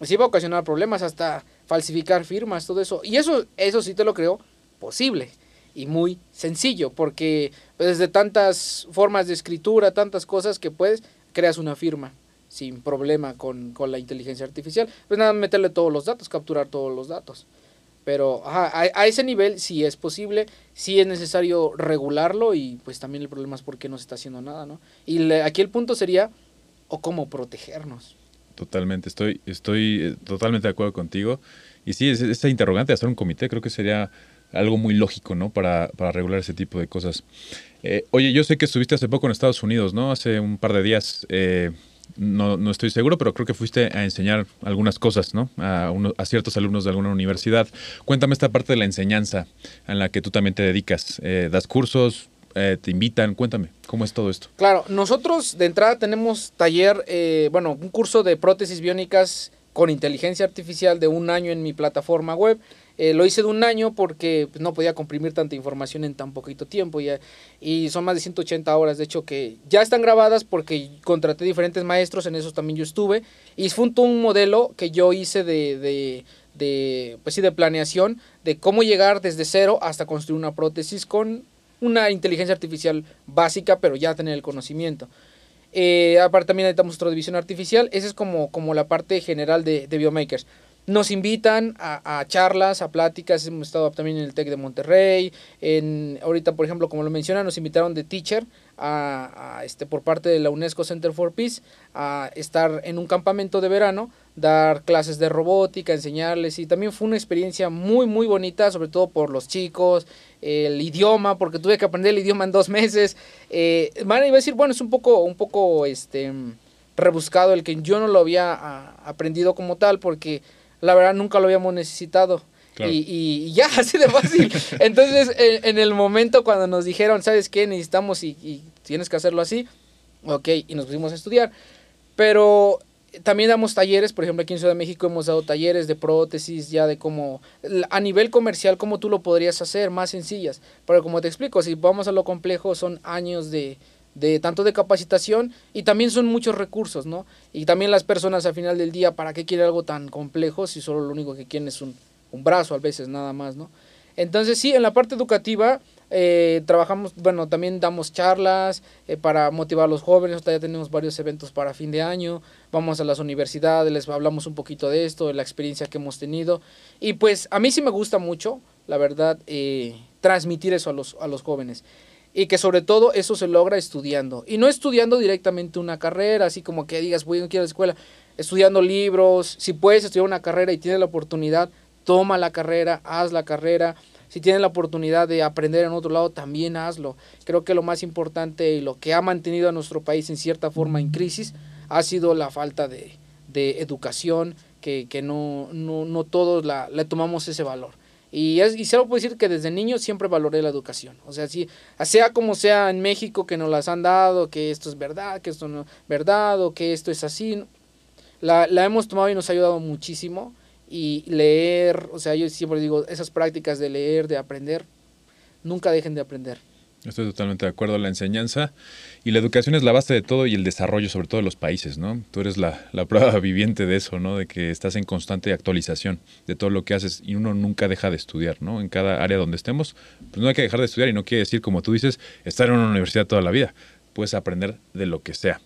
sí va a ocasionar problemas, hasta falsificar firmas, todo eso. Y eso, eso sí te lo creo posible y muy sencillo, porque desde pues, tantas formas de escritura, tantas cosas que puedes, creas una firma sin problema con, la inteligencia artificial. Pues nada, meterle todos los datos, capturar todos los datos. Pero a, a, ese nivel sí es posible, sí es necesario regularlo y pues también el problema es por qué no se está haciendo nada, ¿no? Y aquí el punto sería o cómo protegernos. Totalmente, estoy, estoy eh, totalmente de acuerdo contigo. Y sí, esta interrogante de hacer un comité creo que sería algo muy lógico, ¿no? Para, para regular ese tipo de cosas. Eh, oye, yo sé que estuviste hace poco en Estados Unidos, ¿no? Hace un par de días. Eh, no, no, estoy seguro, pero creo que fuiste a enseñar algunas cosas, ¿no? A, a, ciertos alumnos de alguna universidad. Cuéntame esta parte de la enseñanza en la que tú también te dedicas. ¿Das cursos? Eh, te invitan? Cuéntame, ¿cómo es todo esto? Claro, nosotros de entrada tenemos taller, eh, bueno, un curso de prótesis biónicas con inteligencia artificial de un año en mi plataforma web. Eh, lo hice de un año porque pues, no podía comprimir tanta información en tan poquito tiempo. Y son más de 180 horas, de hecho, que ya están grabadas porque contraté diferentes maestros, en esos también yo estuve. Y fue un modelo que yo hice de, de, pues sí, de planeación de cómo llegar desde cero hasta construir una prótesis con una inteligencia artificial básica, pero ya tener el conocimiento. Eh, aparte también necesitamos otra división artificial. Esa es como, como la parte general de, de Biomakers. Nos invitan a, charlas, a pláticas. Hemos estado también en el TEC de Monterrey. En, ahorita, por ejemplo, como lo menciona, nos invitaron de Teacher a, este, por parte de la UNESCO Center for Peace a estar en un campamento de verano, dar clases de robótica, enseñarles. Y también fue una experiencia muy, muy bonita, sobre todo por los chicos, el idioma, porque tuve que aprender el idioma en dos meses. Eh, van a decir, bueno, es un poco, un poco este, rebuscado el que yo no lo había ah, aprendido como tal, porque la verdad nunca lo habíamos necesitado. Y, ya, así de fácil. Entonces, en, el momento cuando nos dijeron, ¿sabes qué? Necesitamos y, tienes que hacerlo así, ok, y nos pusimos a estudiar. Pero también damos talleres, por ejemplo, aquí en Ciudad de México hemos dado talleres de prótesis, ya de cómo, a nivel comercial, cómo tú lo podrías hacer, más sencillas. Pero como te explico, si vamos a lo complejo, son años de, de tanto de capacitación y también son muchos recursos, ¿no? Y también las personas al final del día, ¿para qué quieren algo tan complejo si solo lo único que quieren es un, un brazo a veces nada más, ¿no? Entonces sí, en la parte educativa eh, trabajamos, bueno, también damos charlas eh, para motivar a los jóvenes, ya tenemos varios eventos para fin de año, vamos a las universidades, les hablamos un poquito de esto, de la experiencia que hemos tenido. Y pues a mí sí me gusta mucho, la verdad, eh, transmitir eso a los, a los jóvenes. Y que sobre todo eso se logra estudiando. Y no estudiando directamente una carrera, así como que digas, voy a ir a la escuela, estudiando libros, si puedes estudiar una carrera y tienes la oportunidad, toma la carrera, haz la carrera. Si tienes la oportunidad de aprender en otro lado, también hazlo. Creo que lo más importante y lo que ha mantenido a nuestro país en cierta forma en crisis ha sido la falta de, de educación, que, que no, no, no, todos la, le tomamos ese valor. Y, es, y se lo puedo decir que desde niño siempre valoré la educación. O sea, si, sea como sea en México que nos las han dado, que esto es verdad, que esto no es verdad, o que esto es así, la, la hemos tomado y nos ha ayudado muchísimo y leer, o sea, yo siempre digo, esas prácticas de leer, de aprender, nunca dejen de aprender. Estoy totalmente de acuerdo. La enseñanza y la educación es la base de todo y el desarrollo, sobre todo de los países, ¿no? Tú eres la, la, prueba viviente de eso, ¿no? De que estás en constante actualización de todo lo que haces y uno nunca deja de estudiar, ¿no? En cada área donde estemos, pues no hay que dejar de estudiar y no quiere decir, como tú dices, estar en una universidad toda la vida. Puedes aprender de lo que sea.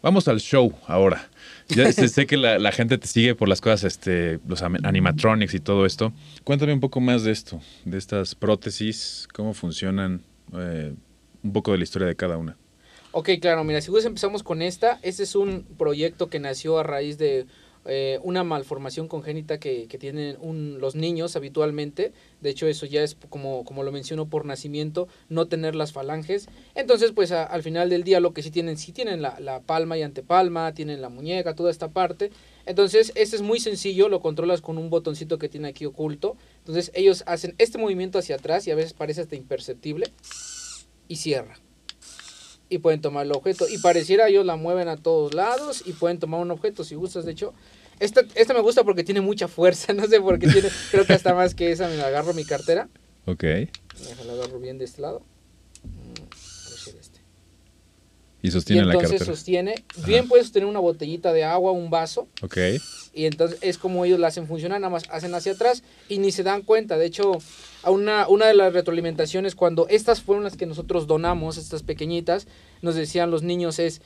Vamos al show ahora. Ya sé que la, la, gente te sigue por las cosas, este, los animatronics y todo esto. Cuéntame un poco más de esto, de estas prótesis, cómo funcionan, eh, un poco de la historia de cada una. Ok, claro, mira, si empezamos con esta, este es un proyecto que nació a raíz de eh, una malformación congénita que, tienen los niños habitualmente. De hecho, eso ya es como, como lo menciono por nacimiento, no tener las falanges. Entonces, pues a, al final del día lo que sí tienen, sí tienen la, la, palma y antepalma, tienen la muñeca, toda esta parte. Entonces, este es muy sencillo, lo controlas con un botoncito que tiene aquí oculto. Entonces, ellos hacen este movimiento hacia atrás y a veces parece hasta imperceptible y cierra y pueden tomar el objeto. Y pareciera ellos la mueven a todos lados y pueden tomar un objeto si gustas. De hecho, esta, esta me gusta porque tiene mucha fuerza. No sé por qué tiene. creo que hasta más que esa. Me agarro mi cartera. Ok. Déjala agarro bien de este lado. Y sostiene y entonces la cartera. sostiene. Bien Ajá. puedes sostener una botellita de agua, un vaso. Ok. Y entonces es como ellos la hacen funcionar, nada más hacen hacia atrás y ni se dan cuenta. De hecho, a una, una de las retroalimentaciones, cuando estas fueron las que nosotros donamos, estas pequeñitas, nos decían los niños es,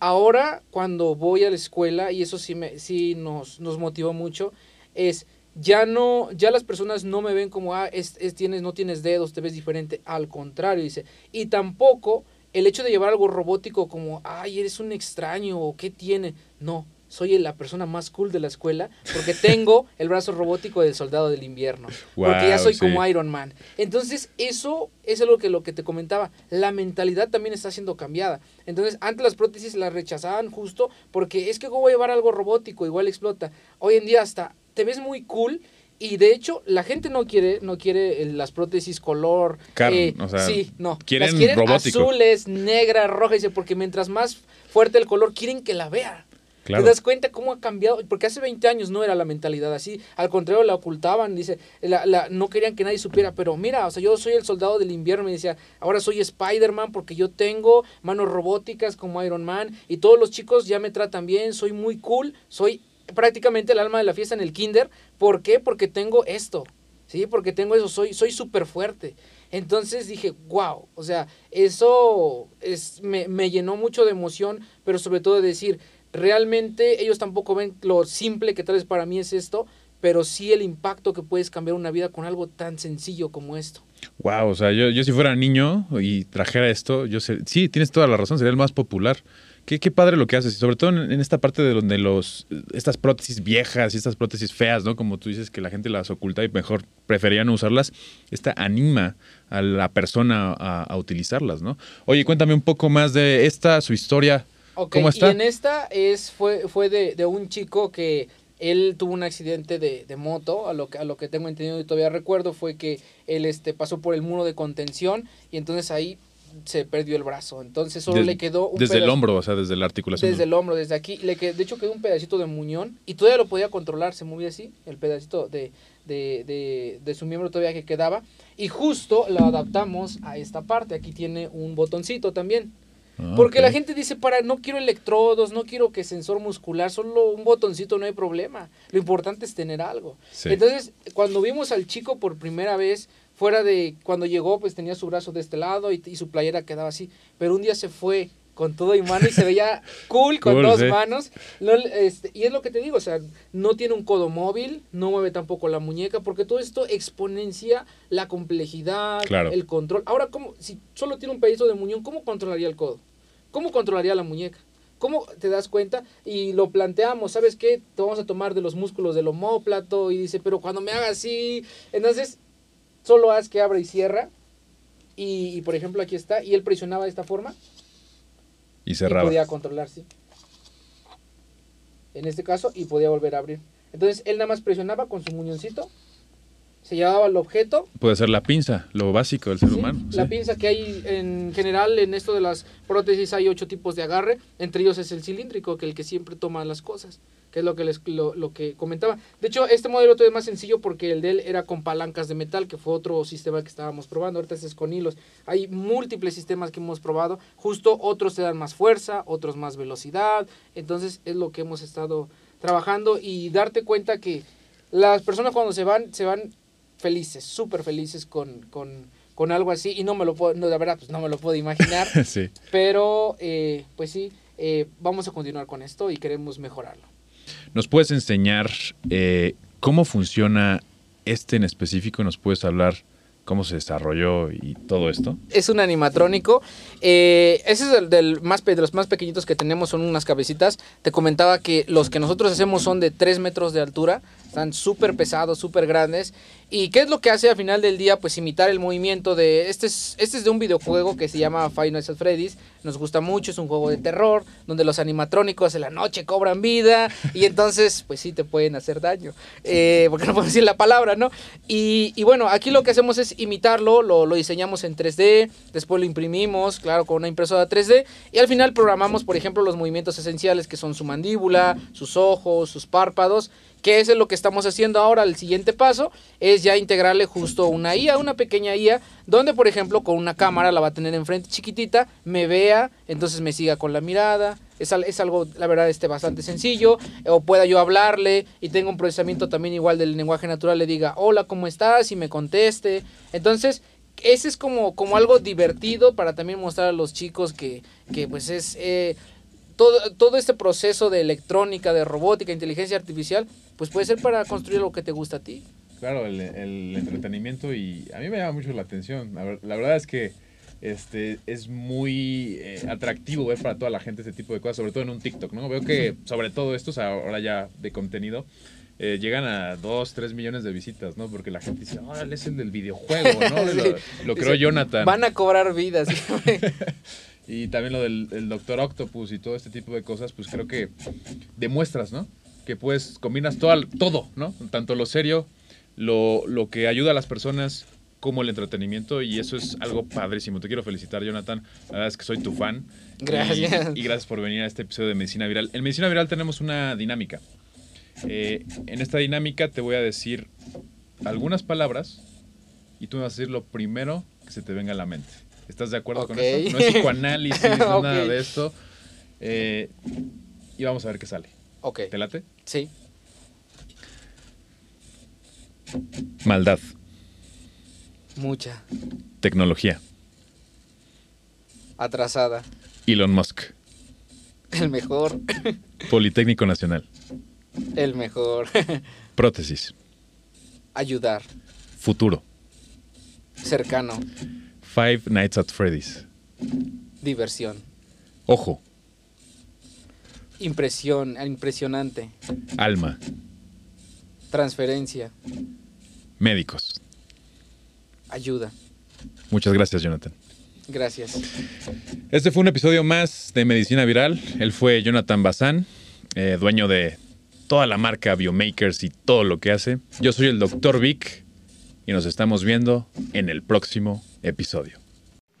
ahora cuando voy a la escuela, y eso sí, me, sí nos, nos motivó mucho, es ya no, ya las personas no me ven como, ah, es, es, tienes, no tienes dedos, te ves diferente, al contrario, dice, y tampoco el hecho de llevar algo robótico como, ay, eres un extraño, o qué tiene, no, soy la persona más cool de la escuela porque tengo el brazo robótico del soldado del invierno. Wow, porque ya soy sí. como Iron Man. Entonces, eso es algo que lo que te comentaba. La mentalidad también está siendo cambiada. Entonces, antes las prótesis las rechazaban justo porque es que cómo voy a llevar algo robótico, igual explota. Hoy en día hasta te ves muy cool y de hecho, la gente no quiere, no quiere las prótesis color. Eh, o sea, sí, no. Quieren, las quieren robótico. azules, negras, rojas, dice, porque mientras más fuerte el color, quieren que la vea. Claro. ¿Te das cuenta cómo ha cambiado? Porque hace 20 años no era la mentalidad así. Al contrario, la ocultaban. Dice, la, la, no querían que nadie supiera. Pero mira, o sea, yo soy el soldado del invierno. Me decía, ahora soy Spider-Man porque yo tengo manos robóticas como Iron Man. Y todos los chicos ya me tratan bien. Soy muy cool. Soy prácticamente el alma de la fiesta en el kinder. ¿Por qué? Porque tengo esto. ¿Sí? Porque tengo eso. Soy soy súper fuerte. Entonces dije, wow. O sea, eso es, me, me llenó mucho de emoción. Pero sobre todo de decir realmente ellos tampoco ven lo simple que tal vez para mí es esto, pero sí el impacto que puedes cambiar una vida con algo tan sencillo como esto. Wow, o sea, yo, yo si fuera niño y trajera esto, yo sé, sí, tienes toda la razón, sería el más popular. Qué, qué padre lo que haces, y sobre todo en, esta parte de donde los estas prótesis viejas y estas prótesis feas, ¿no? Como tú dices que la gente las oculta y mejor prefería no usarlas, esta anima a la persona a, a utilizarlas, ¿no? Oye, cuéntame un poco más de esta, su historia. Okay, ¿Cómo está? Y en esta es, fue, fue de, de un chico que él tuvo un accidente de, de, moto, a lo, que, a lo que tengo entendido y todavía recuerdo, fue que él este, pasó por el muro de contención y entonces ahí se perdió el brazo. Entonces solo le quedó un desde el hombro, o sea, desde la articulación. Desde el hombro, desde aquí. Le que- de hecho quedó un pedacito de muñón y todavía lo podía controlar, se movía así, el pedacito de, de, de, de su miembro todavía que quedaba. Y justo lo adaptamos a esta parte. Aquí tiene un botoncito también. Ah, Porque la gente dice, para, no quiero electrodos, no quiero que sensor muscular, solo un botoncito no hay problema. Lo importante es tener algo. Sí. Entonces, cuando vimos al chico por primera vez, fuera de cuando llegó, pues tenía su brazo de este lado y, y su playera quedaba así. Pero un día se fue con todo y mano y se veía cool con Cool, dos manos. No, este, y es lo que te digo, o sea, no tiene un codo móvil, no mueve tampoco la muñeca, porque todo esto exponencia la complejidad, Claro. el control. Ahora, ¿cómo, si solo tiene un pedacito de muñón, ¿cómo controlaría el codo? ¿Cómo controlaría la muñeca? ¿Cómo te das cuenta? Y lo planteamos, ¿sabes qué? Te vamos a tomar de los músculos del omóplato y dice, pero cuando me haga así, entonces solo haz que abra y cierra. Y, y, por ejemplo aquí está, y él presionaba de esta forma Y y cerraba. podía controlar, sí. En este caso, y podía volver a abrir. Entonces él nada más presionaba con su muñoncito, se llevaba el objeto Puede ser la pinza, lo básico del ser Sí, humano. La sí. pinza que hay en general en esto de las prótesis hay ocho tipos de agarre, entre ellos es el cilíndrico, que el que siempre toma las cosas, que es lo que les lo, lo que comentaba. De hecho, este modelo todavía es más sencillo porque el de él era con palancas de metal, que fue otro sistema que estábamos probando, ahorita este es con hilos. Hay múltiples sistemas que hemos probado, justo otros te dan más fuerza, otros más velocidad, entonces es lo que hemos estado trabajando y darte cuenta que las personas cuando se van, se van felices, súper felices con, con, con algo así y no me lo puedo, no, la verdad, pues no me lo puedo imaginar, sí. pero eh, pues sí, eh, vamos a continuar con esto y queremos mejorarlo. ¿Nos puedes enseñar eh, cómo funciona este en específico? ¿Nos puedes hablar cómo se desarrolló y todo esto? Es un animatrónico. eh, ese es el del más, de los más pequeñitos que tenemos, son unas cabecitas. Te comentaba que los que nosotros hacemos son de 3 metros de altura. Están súper pesados, súper grandes. ¿Y qué es lo que hace al final del día? Pues imitar el movimiento de... Este es, este es de un videojuego que se llama Five Nights at Freddy's. Nos gusta mucho, es un juego de terror, donde los animatrónicos en la noche cobran vida y entonces, pues sí, te pueden hacer daño. Eh, porque no puedo decir la palabra, ¿no? Y, y bueno, aquí lo que hacemos es imitarlo, lo, lo diseñamos en 3D, después lo imprimimos, claro, con una impresora 3D, y al final programamos, por ejemplo, los movimientos esenciales que son su mandíbula, sus ojos, sus párpados, que es lo que estamos haciendo ahora. El siguiente paso es ya integrarle justo una IA, una pequeña IA, donde por ejemplo con una cámara la va a tener enfrente chiquitita, me vea, entonces me siga con la mirada. Es, es algo, la verdad, este, bastante sencillo. O pueda yo hablarle y tenga un procesamiento también igual del lenguaje natural, le diga, hola, ¿cómo estás? Y me conteste. Entonces, ese es como, como algo divertido para también mostrar a los chicos que, que pues es... eh, todo, todo este proceso de electrónica, de robótica, inteligencia artificial, pues puede ser para construir lo que te gusta a ti. Claro, el, el entretenimiento y a mí me llama mucho la atención. La, ver- la verdad es que este es muy eh, atractivo ver para toda la gente este tipo de cosas, sobre todo en un TikTok, ¿no? Veo que sobre todo estos ahora ya de contenido eh, llegan a 2, 3 millones de visitas, ¿no? Porque la gente dice, órale, es el del videojuego, ¿no? Lo, Sí. lo creó Jonathan. Van a cobrar vidas. Y también lo del el Doctor Octopus y todo este tipo de cosas, pues creo que demuestras, ¿no? Que pues combinas todo, todo ¿no? Tanto lo serio, lo, lo que ayuda a las personas, como el entretenimiento, y eso es algo padrísimo. Te quiero felicitar, Jonathan. La verdad es que soy tu fan. Gracias. Y, y gracias por venir a este episodio de Medicina Viral. En Medicina Viral tenemos una dinámica. Eh, en esta dinámica te voy a decir algunas palabras y tú me vas a decir lo primero que se te venga a la mente. ¿Estás de acuerdo con eso? No es psicoanálisis, no es nada de esto. Eh, y vamos a ver qué sale. ok, ¿Te late? Sí. Maldad, Mucha. tecnología, Atrasada. Elon Musk, El mejor. Politécnico Nacional, El mejor. prótesis, Ayudar. futuro, Cercano. Five Nights at Freddy's, Diversión. ojo, Impresión. Impresionante. alma, Transferencia. médicos. Ayuda. Muchas gracias, Jonathan. Gracias. Este fue un episodio más de Medicina Viral. Él fue Jonathan Bazán, eh, dueño de toda la marca Biomakers y todo lo que hace. Yo soy el Dr. Vic y nos estamos viendo en el próximo episodio.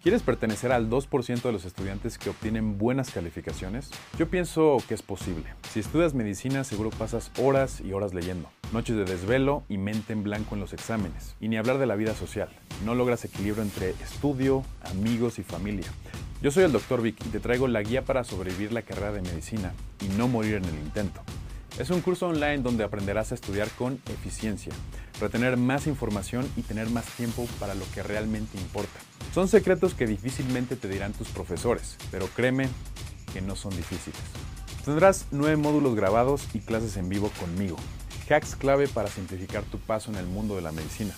¿Quieres pertenecer al 2% de los estudiantes que obtienen buenas calificaciones? Yo pienso que es posible. Si estudias medicina seguro pasas horas y horas leyendo, noches de desvelo y mente en blanco en los exámenes. Y ni hablar de la vida social. No logras equilibrio entre estudio, amigos y familia. Yo soy el Dr. Vic y te traigo la guía para sobrevivir la carrera de medicina y no morir en el intento. Es un curso online donde aprenderás a estudiar con eficiencia, retener más información y tener más tiempo para lo que realmente importa. Son secretos que difícilmente te dirán tus profesores, pero créeme que no son difíciles. Tendrás nueve módulos grabados y clases en vivo conmigo. Hacks clave para simplificar tu paso en el mundo de la medicina.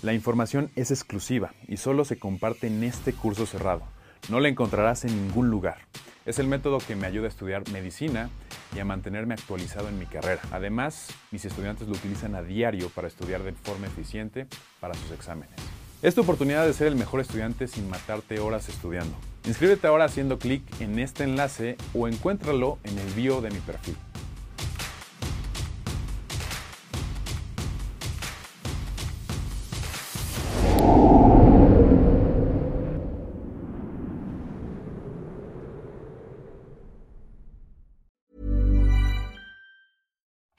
La información es exclusiva y solo se comparte en este curso cerrado. No la encontrarás en ningún lugar. Es el método que me ayuda a estudiar medicina y a mantenerme actualizado en mi carrera. Además, mis estudiantes lo utilizan a diario para estudiar de forma eficiente para sus exámenes. Es tu oportunidad de ser el mejor estudiante sin matarte horas estudiando. Inscríbete ahora haciendo clic en este enlace o encuéntralo en el bio de mi perfil.